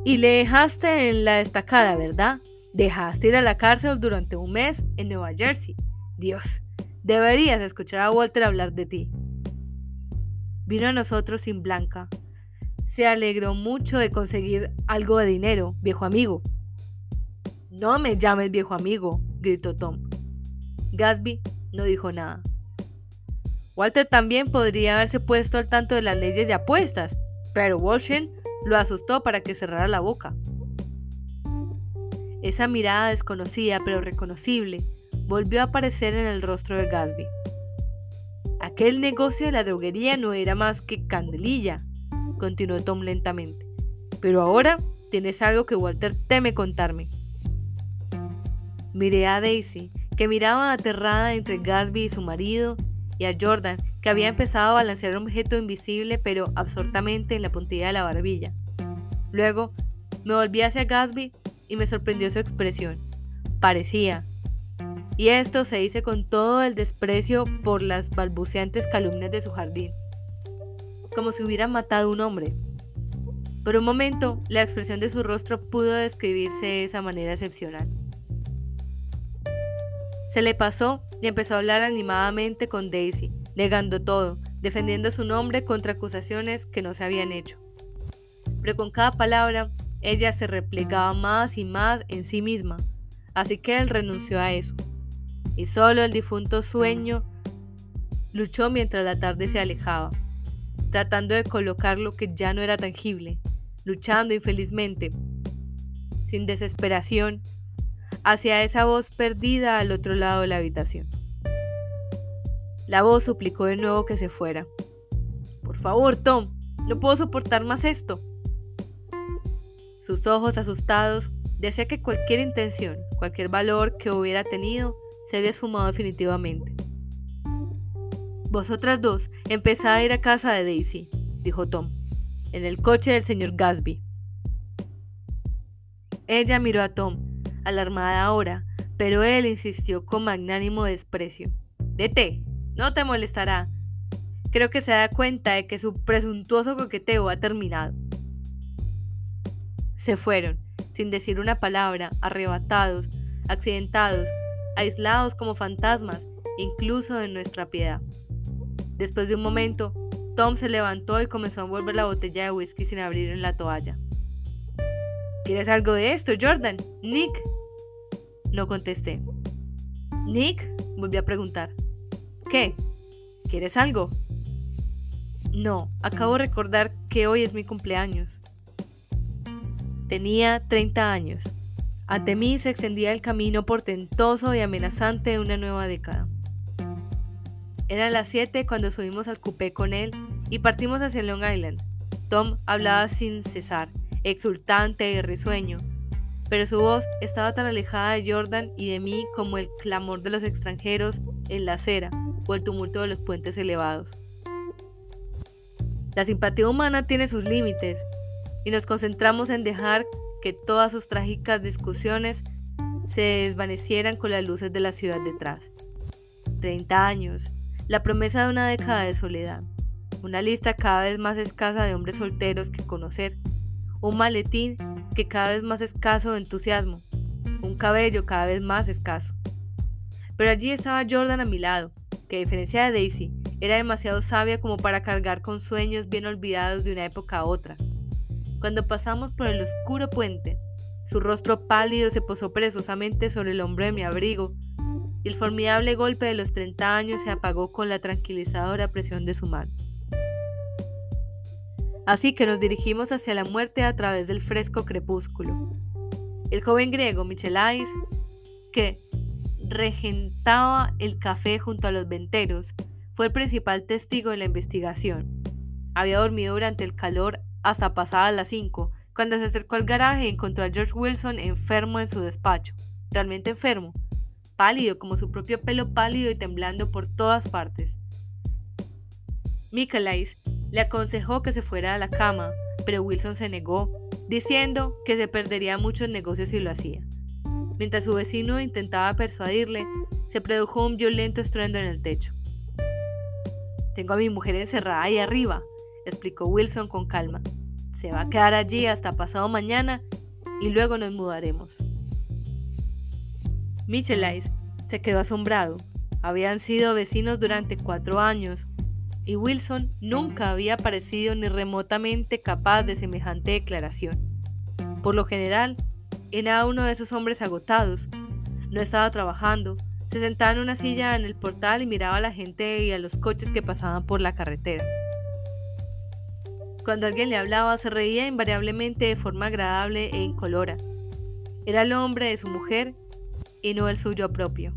Y le dejaste en la destacada, ¿verdad? Dejaste ir a la cárcel durante un mes en Nueva Jersey. Dios, deberías escuchar a Walter hablar de ti. Vino a nosotros sin blanca. Se alegró mucho de conseguir algo de dinero, viejo amigo. No me llames viejo amigo, gritó Tom. Gasby no dijo nada. Walter también podría haberse puesto al tanto de las leyes de apuestas, pero Walshin lo asustó para que cerrara la boca. Esa mirada desconocida pero reconocible volvió a aparecer en el rostro de Gasby. Aquel negocio de la droguería no era más que candelilla, continuó Tom lentamente. Pero ahora tienes algo que Walter teme contarme. Miré a Daisy, que miraba aterrada entre Gasby y su marido, y a Jordan, que había empezado a balancear un objeto invisible pero absortamente en la puntilla de la barbilla. Luego me volví hacia Gasby y me sorprendió su expresión. Parecía. Y esto se dice con todo el desprecio por las balbuceantes calumnias de su jardín. Como si hubiera matado a un hombre. Por un momento, la expresión de su rostro pudo describirse de esa manera excepcional. Se le pasó y empezó a hablar animadamente con Daisy, negando todo, defendiendo su nombre contra acusaciones que no se habían hecho. Pero con cada palabra, ella se replegaba más y más en sí misma, así que él renunció a eso. Y solo el difunto sueño luchó mientras la tarde se alejaba, tratando de colocar lo que ya no era tangible, luchando infelizmente, sin desesperación, hacia esa voz perdida al otro lado de la habitación. La voz suplicó de nuevo que se fuera. Por favor, Tom, no puedo soportar más esto. Sus ojos asustados decía que cualquier intención, cualquier valor que hubiera tenido, se había esfumado definitivamente. Vosotras dos, empezad a ir a casa de Daisy, dijo Tom, en el coche del señor Gasby. Ella miró a Tom, alarmada ahora, pero él insistió con magnánimo desprecio. Vete, no te molestará. Creo que se da cuenta de que su presuntuoso coqueteo ha terminado. Se fueron, sin decir una palabra, arrebatados, accidentados, aislados como fantasmas, incluso en nuestra piedad. Después de un momento, Tom se levantó y comenzó a envolver la botella de whisky sin abrir en la toalla. ¿Quieres algo de esto, Jordan? Nick. No contesté. Nick, volví a preguntar. ¿Qué? ¿Quieres algo? No, acabo de recordar que hoy es mi cumpleaños. Tenía 30 años. Ante mí se extendía el camino portentoso y amenazante de una nueva década. Eran las 7 cuando subimos al coupé con él y partimos hacia Long Island. Tom hablaba sin cesar, exultante y risueño, pero su voz estaba tan alejada de Jordan y de mí como el clamor de los extranjeros en la acera o el tumulto de los puentes elevados. La simpatía humana tiene sus límites y nos concentramos en dejar que todas sus trágicas discusiones se desvanecieran con las luces de la ciudad detrás. Treinta años, la promesa de una década de soledad, una lista cada vez más escasa de hombres solteros que conocer, un maletín que cada vez más escaso de entusiasmo, un cabello cada vez más escaso. Pero allí estaba Jordan a mi lado, que a diferencia de Daisy, era demasiado sabia como para cargar con sueños bien olvidados de una época a otra. Cuando pasamos por el oscuro puente, su rostro pálido se posó perezosamente sobre el hombro de mi abrigo, el formidable golpe de los 30 años se apagó con la tranquilizadora presión de su mano. Así que nos dirigimos hacia la muerte a través del fresco crepúsculo. El joven griego Michelais, que regentaba el café junto a los venteros, fue el principal testigo de la investigación. Había dormido durante el calor hasta pasadas las 5, cuando se acercó al garaje y encontró a George Wilson enfermo en su despacho, realmente enfermo, pálido como su propio pelo pálido y temblando por todas partes. Michelais le aconsejó que se fuera a la cama, pero Wilson se negó, diciendo que se perdería muchos negocios si lo hacía. Mientras su vecino intentaba persuadirle, se produjo un violento estruendo en el techo. Tengo a mi mujer encerrada ahí arriba, explicó Wilson con calma. Se va a quedar allí hasta pasado mañana y luego nos mudaremos. Michelais se quedó asombrado. Habían sido vecinos durante cuatro años y Wilson nunca había parecido ni remotamente capaz de semejante declaración. Por lo general, era uno de esos hombres agotados. No estaba trabajando, se sentaba en una silla en el portal y miraba a la gente y a los coches que pasaban por la carretera. Cuando alguien le hablaba, se reía invariablemente de forma agradable e incolora. Era el hombre de su mujer y no el suyo propio.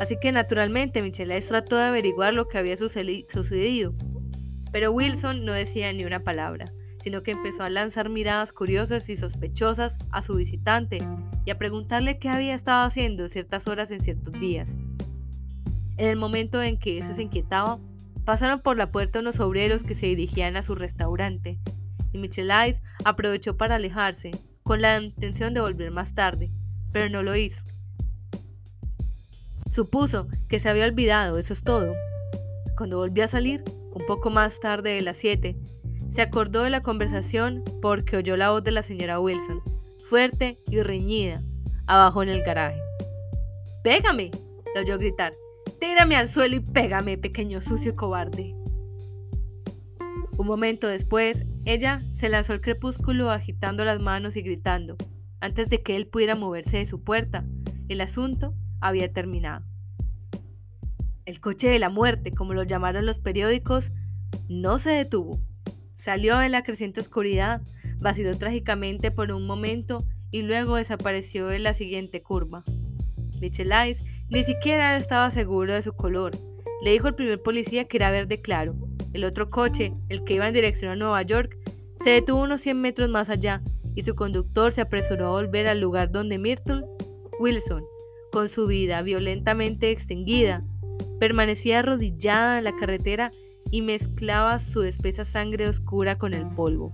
Así que naturalmente Michelet trató de averiguar lo que había sucedido, pero Wilson no decía ni una palabra, sino que empezó a lanzar miradas curiosas y sospechosas a su visitante y a preguntarle qué había estado haciendo ciertas horas en ciertos días. En el momento en que ese se inquietaba, pasaron por la puerta unos obreros que se dirigían a su restaurante, y Michelais aprovechó para alejarse, con la intención de volver más tarde, pero no lo hizo. Supuso que se había olvidado, eso es todo. Cuando volvió a salir, un poco más tarde de las 7, se acordó de la conversación porque oyó la voz de la señora Wilson, fuerte y reñida, abajo en el garaje. ¡Pégame! le oyó gritar. Tírame al suelo y pégame, pequeño sucio y cobarde. Un momento después, ella se lanzó al crepúsculo agitando las manos y gritando. Antes de que él pudiera moverse de su puerta, el asunto había terminado. El coche de la muerte, como lo llamaron los periódicos, no se detuvo. Salió en la creciente oscuridad, vaciló trágicamente por un momento y luego desapareció en la siguiente curva. Michelais ni siquiera estaba seguro de su color. Le dijo el primer policía que era verde claro. El otro coche, el que iba en dirección a Nueva York, se detuvo unos 100 metros más allá y su conductor se apresuró a volver al lugar donde Myrtle Wilson con su vida violentamente extinguida, permanecía arrodillada en la carretera y mezclaba su espesa sangre oscura con el polvo.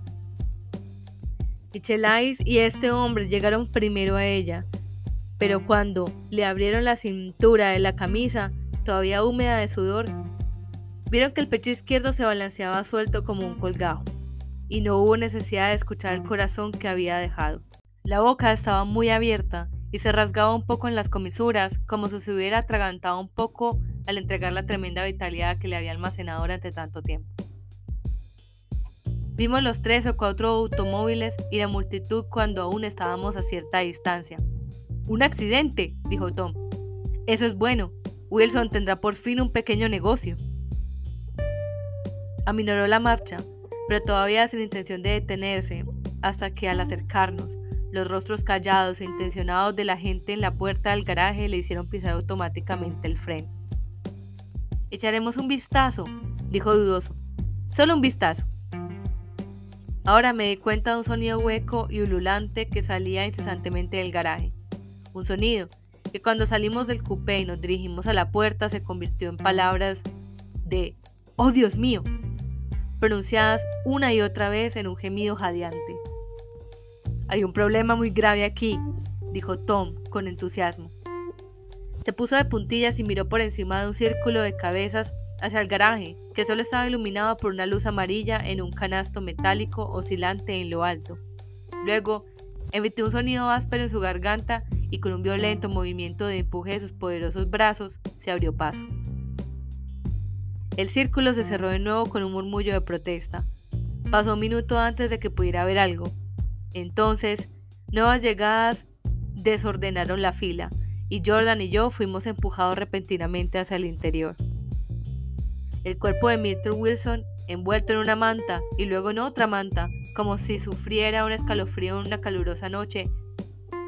Michelais y este hombre llegaron primero a ella, pero cuando le abrieron la cintura de la camisa, todavía húmeda de sudor, vieron que el pecho izquierdo se balanceaba suelto como un colgajo, y no hubo necesidad de escuchar el corazón que había dejado. La boca estaba muy abierta y se rasgaba un poco en las comisuras, como si se hubiera atragantado un poco al entregar la tremenda vitalidad que le había almacenado durante tanto tiempo. Vimos los tres o cuatro automóviles y la multitud cuando aún estábamos a cierta distancia. Un accidente, dijo Tom. Eso es bueno. Wilson tendrá por fin un pequeño negocio. Aminoró la marcha, pero todavía sin intención de detenerse, hasta que al acercarnos, los rostros callados e intencionados de la gente en la puerta del garaje le hicieron pisar automáticamente el freno. Echaremos un vistazo, dijo dudoso. Solo un vistazo. Ahora me di cuenta de un sonido hueco y ululante que salía incesantemente del garaje. Un sonido que cuando salimos del coupé y nos dirigimos a la puerta se convirtió en palabras de ¡Oh Dios mío! pronunciadas una y otra vez en un gemido jadeante. Hay un problema muy grave aquí, dijo Tom con entusiasmo. Se puso de puntillas y miró por encima de un círculo de cabezas hacia el garaje, que solo estaba iluminado por una luz amarilla en un canasto metálico oscilante en lo alto. Luego, emitió un sonido áspero en su garganta y con un violento movimiento de empuje de sus poderosos brazos se abrió paso. El círculo se cerró de nuevo con un murmullo de protesta. Pasó un minuto antes de que pudiera ver algo. Entonces, nuevas llegadas desordenaron la fila y Jordan y yo fuimos empujados repentinamente hacia el interior. El cuerpo de Mr. Wilson, envuelto en una manta y luego en otra manta, como si sufriera un escalofrío en una calurosa noche,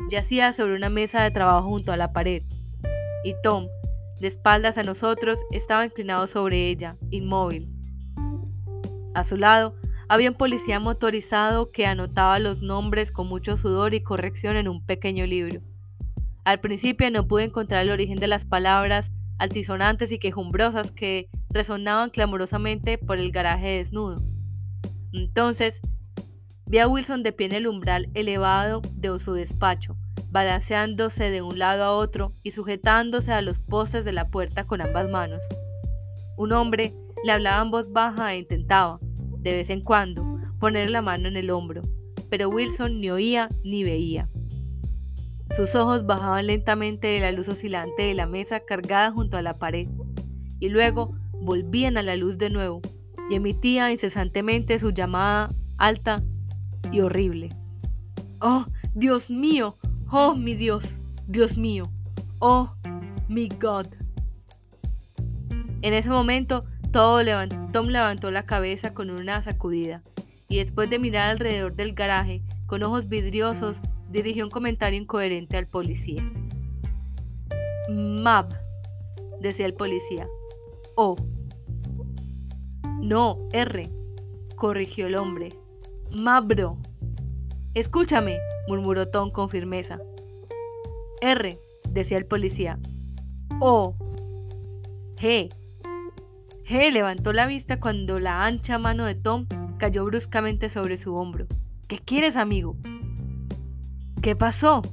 yacía sobre una mesa de trabajo junto a la pared. Y Tom, de espaldas a nosotros, estaba inclinado sobre ella, inmóvil. A su lado había un policía motorizado que anotaba los nombres con mucho sudor y corrección en un pequeño libro. Al principio no pude encontrar el origen de las palabras altisonantes y quejumbrosas que resonaban clamorosamente por el garaje desnudo. Entonces, vi a Wilson de pie en el umbral elevado de su despacho, balanceándose de un lado a otro y sujetándose a los postes de la puerta con ambas manos. Un hombre le hablaba en voz baja e intentaba, de vez en cuando, poner la mano en el hombro, pero Wilson ni oía ni veía. Sus ojos bajaban lentamente de la luz oscilante de la mesa cargada junto a la pared, y luego volvían a la luz de nuevo, y emitía incesantemente su llamada alta y horrible. ¡Oh, Dios mío! Oh, mi Dios, Dios mío. Oh, mi God. En ese momento, todo Tom levantó la cabeza con una sacudida y después de mirar alrededor del garaje con ojos vidriosos, dirigió un comentario incoherente al policía. Mab, decía el policía. O. No, R, corrigió el hombre. Mabro. Escúchame, murmuró Tom con firmeza. R, decía el policía. O. G. G levantó la vista cuando la ancha mano de Tom cayó bruscamente sobre su hombro. ¿Qué quieres, amigo? ¿Qué pasó?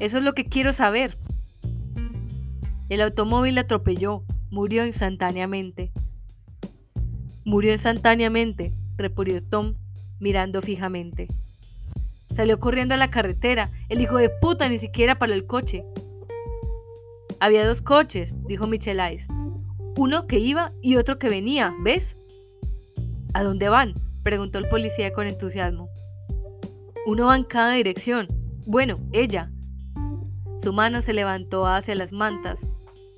Eso es lo que quiero saber. El automóvil atropelló, murió instantáneamente. Murió instantáneamente, repurió Tom mirando fijamente. Salió corriendo a la carretera. El hijo de puta ni siquiera paró el coche. Había dos coches, dijo Michelais. Uno que iba y otro que venía, ¿ves? ¿A dónde van? preguntó el policía con entusiasmo. Uno va en cada dirección. Bueno, ella. Su mano se levantó hacia las mantas,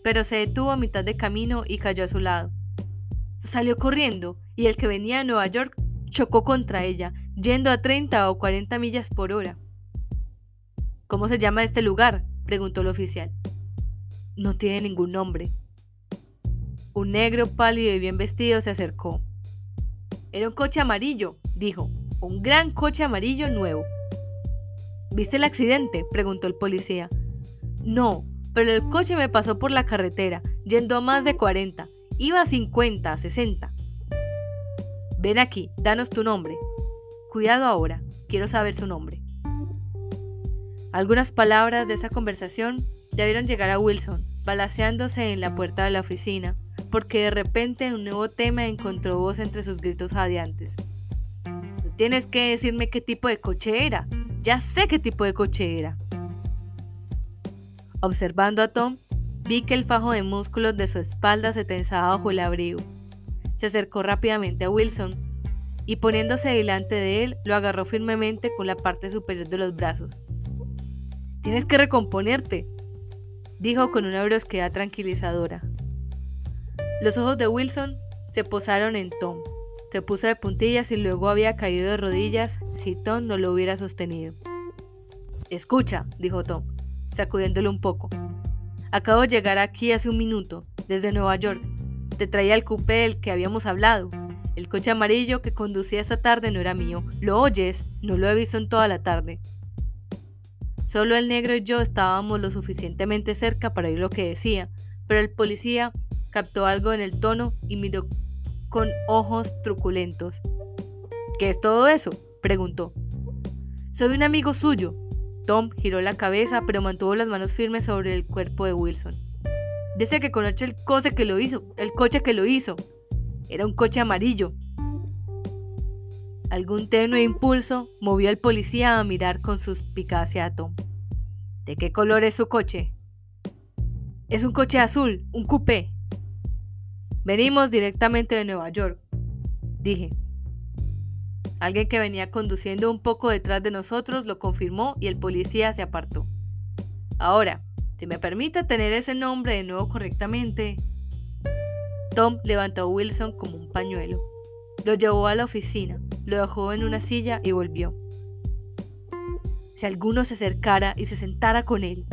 pero se detuvo a mitad de camino y cayó a su lado. Salió corriendo y el que venía de Nueva York chocó contra ella, yendo a 30 o 40 millas por hora. ¿Cómo se llama este lugar? preguntó el oficial. No tiene ningún nombre. Un negro pálido y bien vestido se acercó. Era un coche amarillo, dijo, un gran coche amarillo nuevo. ¿Viste el accidente? preguntó el policía. No, pero el coche me pasó por la carretera, yendo a más de 40. Iba a 50, 60. Ven aquí, danos tu nombre. Cuidado ahora, quiero saber su nombre. Algunas palabras de esa conversación debieron llegar a Wilson, balaseándose en la puerta de la oficina, porque de repente un nuevo tema encontró voz entre sus gritos jadeantes. No tienes que decirme qué tipo de coche era. Ya sé qué tipo de coche era. Observando a Tom, vi que el fajo de músculos de su espalda se tensaba bajo el abrigo. Se acercó rápidamente a Wilson y poniéndose delante de él, lo agarró firmemente con la parte superior de los brazos. Tienes que recomponerte, dijo con una brusquedad tranquilizadora. Los ojos de Wilson se posaron en Tom. Se puso de puntillas y luego había caído de rodillas si Tom no lo hubiera sostenido. Escucha, dijo Tom, sacudiéndole un poco. Acabo de llegar aquí hace un minuto, desde Nueva York. Te traía el coupé del que habíamos hablado. El coche amarillo que conducía esta tarde no era mío. ¿Lo oyes? No lo he visto en toda la tarde. Solo el negro y yo estábamos lo suficientemente cerca para oír lo que decía, pero el policía captó algo en el tono y miró con ojos truculentos. ¿Qué es todo eso? preguntó. Soy un amigo suyo. Tom giró la cabeza, pero mantuvo las manos firmes sobre el cuerpo de Wilson. Dice que conoce el coche que lo hizo, el coche que lo hizo. Era un coche amarillo. Algún tenue impulso movió al policía a mirar con suspicacia a Tom. ¿De qué color es su coche? Es un coche azul, un coupé. Venimos directamente de Nueva York, dije. Alguien que venía conduciendo un poco detrás de nosotros lo confirmó y el policía se apartó. Ahora, si me permite tener ese nombre de nuevo correctamente. Tom levantó a Wilson como un pañuelo. Lo llevó a la oficina, lo dejó en una silla y volvió. Si alguno se acercara y se sentara con él,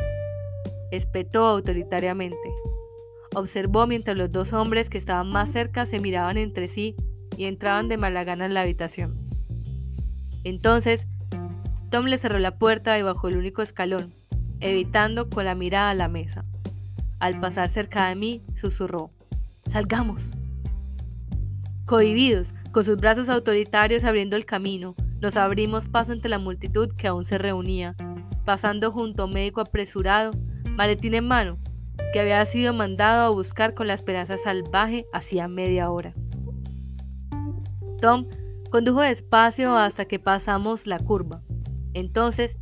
espetó autoritariamente. Observó mientras los dos hombres que estaban más cerca se miraban entre sí y entraban de mala gana en la habitación. Entonces, Tom le cerró la puerta y bajó el único escalón, evitando con la mirada la mesa. Al pasar cerca de mí, susurró, Salgamos. Cohibidos, con sus brazos autoritarios abriendo el camino, nos abrimos paso entre la multitud que aún se reunía, pasando junto a un médico apresurado, maletín en mano, que había sido mandado a buscar con la esperanza salvaje hacía media hora. Tom condujo despacio hasta que pasamos la curva. Entonces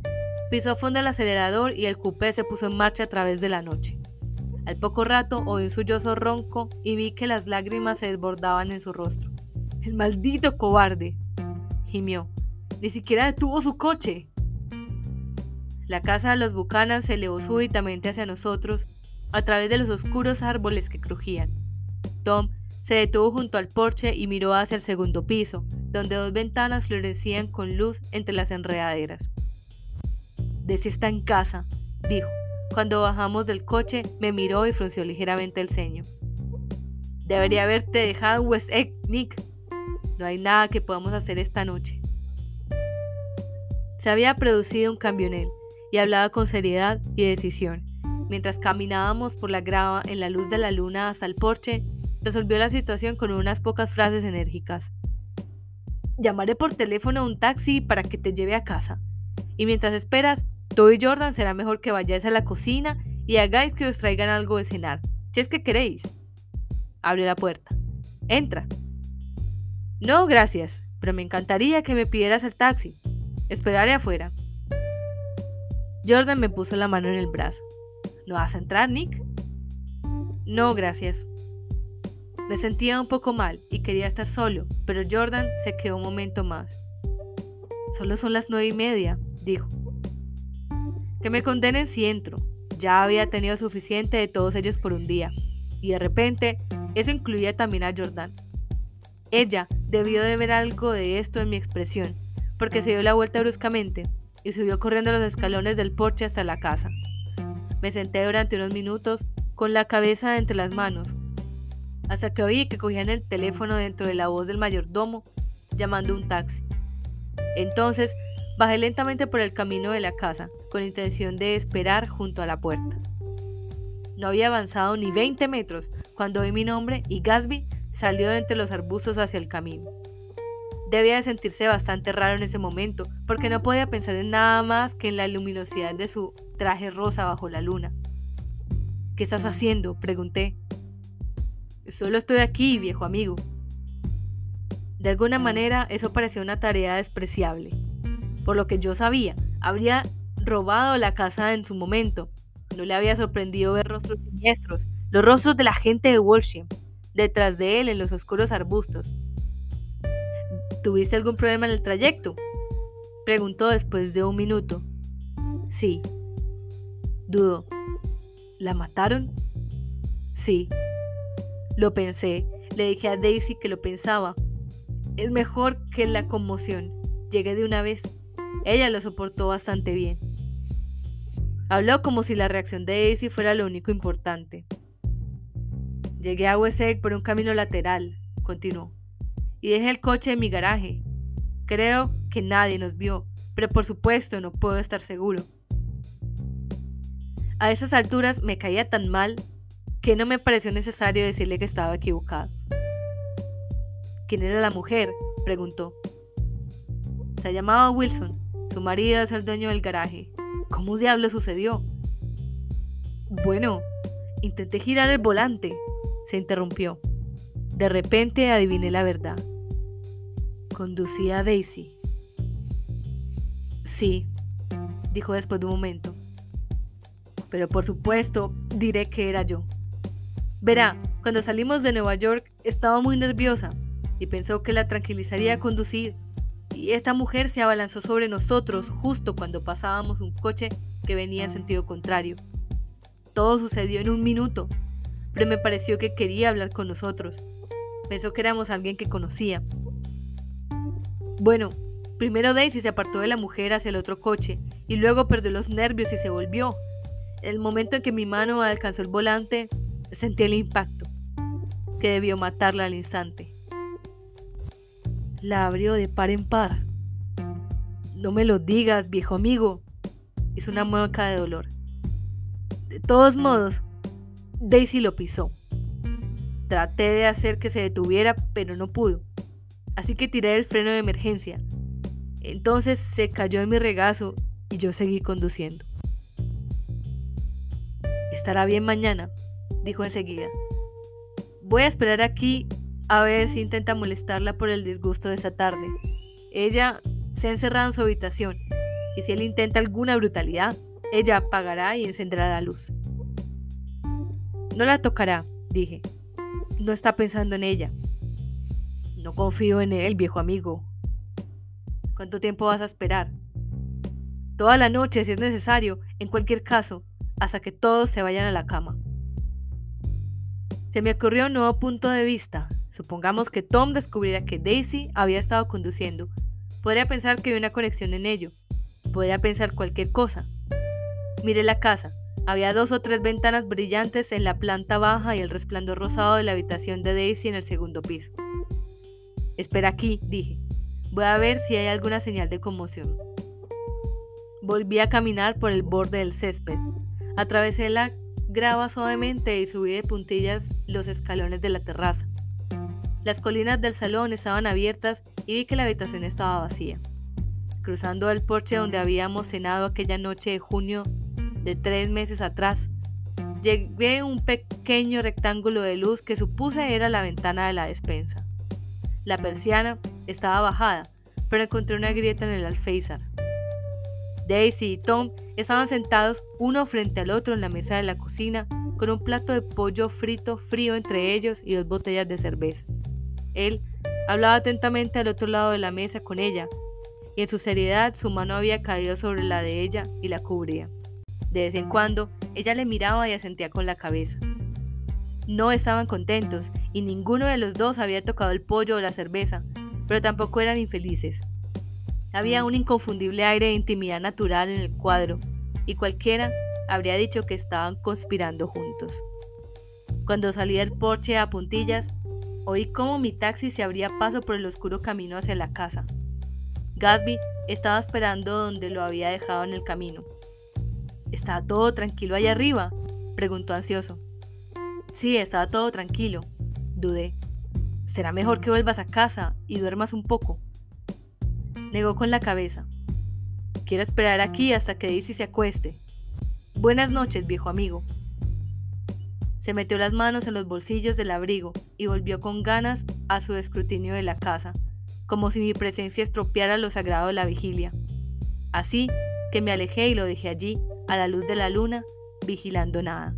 Pisó fondo el acelerador y el coupé se puso en marcha a través de la noche. Al poco rato oí un sollozo ronco y vi que las lágrimas se desbordaban en su rostro. ¡El maldito cobarde! gimió. Ni siquiera detuvo su coche. La casa de los Buchanan se elevó súbitamente hacia nosotros a través de los oscuros árboles que crujían. Tom se detuvo junto al porche y miró hacia el segundo piso, donde dos ventanas florecían con luz entre las enredaderas de si está en casa, dijo. Cuando bajamos del coche, me miró y frunció ligeramente el ceño. Debería haberte dejado en West Egg, Nick. No hay nada que podamos hacer esta noche. Se había producido un cambio en él y hablaba con seriedad y decisión. Mientras caminábamos por la grava en la luz de la luna hasta el porche, resolvió la situación con unas pocas frases enérgicas. Llamaré por teléfono a un taxi para que te lleve a casa. Y mientras esperas, Tú y Jordan será mejor que vayáis a la cocina y hagáis que os traigan algo de cenar, si es que queréis. Abre la puerta. Entra. No, gracias, pero me encantaría que me pidieras el taxi. Esperaré afuera. Jordan me puso la mano en el brazo. ¿No vas a entrar, Nick? No, gracias. Me sentía un poco mal y quería estar solo, pero Jordan se quedó un momento más. Solo son las nueve y media, dijo. Que me condenen si entro. Ya había tenido suficiente de todos ellos por un día. Y de repente, eso incluía también a Jordan. Ella debió de ver algo de esto en mi expresión, porque se dio la vuelta bruscamente y subió corriendo los escalones del porche hasta la casa. Me senté durante unos minutos con la cabeza entre las manos, hasta que oí que cogían el teléfono dentro de la voz del mayordomo llamando un taxi. Entonces Bajé lentamente por el camino de la casa, con intención de esperar junto a la puerta. No había avanzado ni 20 metros cuando oí mi nombre y Gatsby salió de entre los arbustos hacia el camino. Debía de sentirse bastante raro en ese momento, porque no podía pensar en nada más que en la luminosidad de su traje rosa bajo la luna. ¿Qué estás haciendo? pregunté. Solo estoy aquí, viejo amigo. De alguna manera eso parecía una tarea despreciable por lo que yo sabía, habría robado la casa en su momento. No le había sorprendido ver rostros siniestros, los rostros de la gente de Walsham, detrás de él en los oscuros arbustos. ¿Tuviste algún problema en el trayecto? Preguntó después de un minuto. Sí. Dudo. ¿La mataron? Sí. Lo pensé. Le dije a Daisy que lo pensaba. Es mejor que la conmoción llegue de una vez. Ella lo soportó bastante bien. Habló como si la reacción de Daisy fuera lo único importante. Llegué a Wessex por un camino lateral, continuó, y dejé el coche en mi garaje. Creo que nadie nos vio, pero por supuesto no puedo estar seguro. A esas alturas me caía tan mal que no me pareció necesario decirle que estaba equivocado. ¿Quién era la mujer? preguntó. Se llamaba Wilson. Su marido es el dueño del garaje. ¿Cómo diablo sucedió? Bueno, intenté girar el volante. Se interrumpió. De repente adiviné la verdad. Conducía a Daisy. Sí, dijo después de un momento. Pero por supuesto, diré que era yo. Verá, cuando salimos de Nueva York estaba muy nerviosa y pensó que la tranquilizaría conducir. Y esta mujer se abalanzó sobre nosotros justo cuando pasábamos un coche que venía en sentido contrario. Todo sucedió en un minuto, pero me pareció que quería hablar con nosotros. Pensó que éramos alguien que conocía. Bueno, primero Daisy se apartó de la mujer hacia el otro coche y luego perdió los nervios y se volvió. El momento en que mi mano alcanzó el volante, sentí el impacto, que debió matarla al instante. La abrió de par en par. No me lo digas, viejo amigo. Hizo una mueca de dolor. De todos modos, Daisy lo pisó. Traté de hacer que se detuviera, pero no pudo. Así que tiré el freno de emergencia. Entonces se cayó en mi regazo y yo seguí conduciendo. Estará bien mañana, dijo enseguida. Voy a esperar aquí a ver si intenta molestarla por el disgusto de esa tarde. Ella se ha encerrado en su habitación y si él intenta alguna brutalidad, ella apagará y encenderá la luz. No la tocará, dije. No está pensando en ella. No confío en él, viejo amigo. ¿Cuánto tiempo vas a esperar? Toda la noche, si es necesario, en cualquier caso, hasta que todos se vayan a la cama. Se me ocurrió un nuevo punto de vista. Supongamos que Tom descubriera que Daisy había estado conduciendo. Podría pensar que hay una conexión en ello. Podría pensar cualquier cosa. Miré la casa. Había dos o tres ventanas brillantes en la planta baja y el resplandor rosado de la habitación de Daisy en el segundo piso. Espera aquí, dije. Voy a ver si hay alguna señal de conmoción. Volví a caminar por el borde del césped. Atravesé la grava suavemente y subí de puntillas los escalones de la terraza. Las colinas del salón estaban abiertas y vi que la habitación estaba vacía. Cruzando el porche donde habíamos cenado aquella noche de junio de tres meses atrás, llegué a un pequeño rectángulo de luz que supuse era la ventana de la despensa. La persiana estaba bajada, pero encontré una grieta en el alféizar. Daisy y Tom estaban sentados uno frente al otro en la mesa de la cocina, con un plato de pollo frito frío entre ellos y dos botellas de cerveza. Él hablaba atentamente al otro lado de la mesa con ella, y en su seriedad su mano había caído sobre la de ella y la cubría. De vez en cuando ella le miraba y asentía con la cabeza. No estaban contentos, y ninguno de los dos había tocado el pollo o la cerveza, pero tampoco eran infelices. Había un inconfundible aire de intimidad natural en el cuadro, y cualquiera habría dicho que estaban conspirando juntos. Cuando salí del porche a puntillas, oí cómo mi taxi se abría paso por el oscuro camino hacia la casa. Gatsby estaba esperando donde lo había dejado en el camino. ¿Estaba todo tranquilo allá arriba? preguntó ansioso. Sí, estaba todo tranquilo, dudé. Será mejor que vuelvas a casa y duermas un poco. Negó con la cabeza. Quiero esperar aquí hasta que Daisy se acueste. Buenas noches, viejo amigo. Se metió las manos en los bolsillos del abrigo y volvió con ganas a su escrutinio de la casa, como si mi presencia estropeara lo sagrado de la vigilia. Así que me alejé y lo dejé allí, a la luz de la luna, vigilando nada.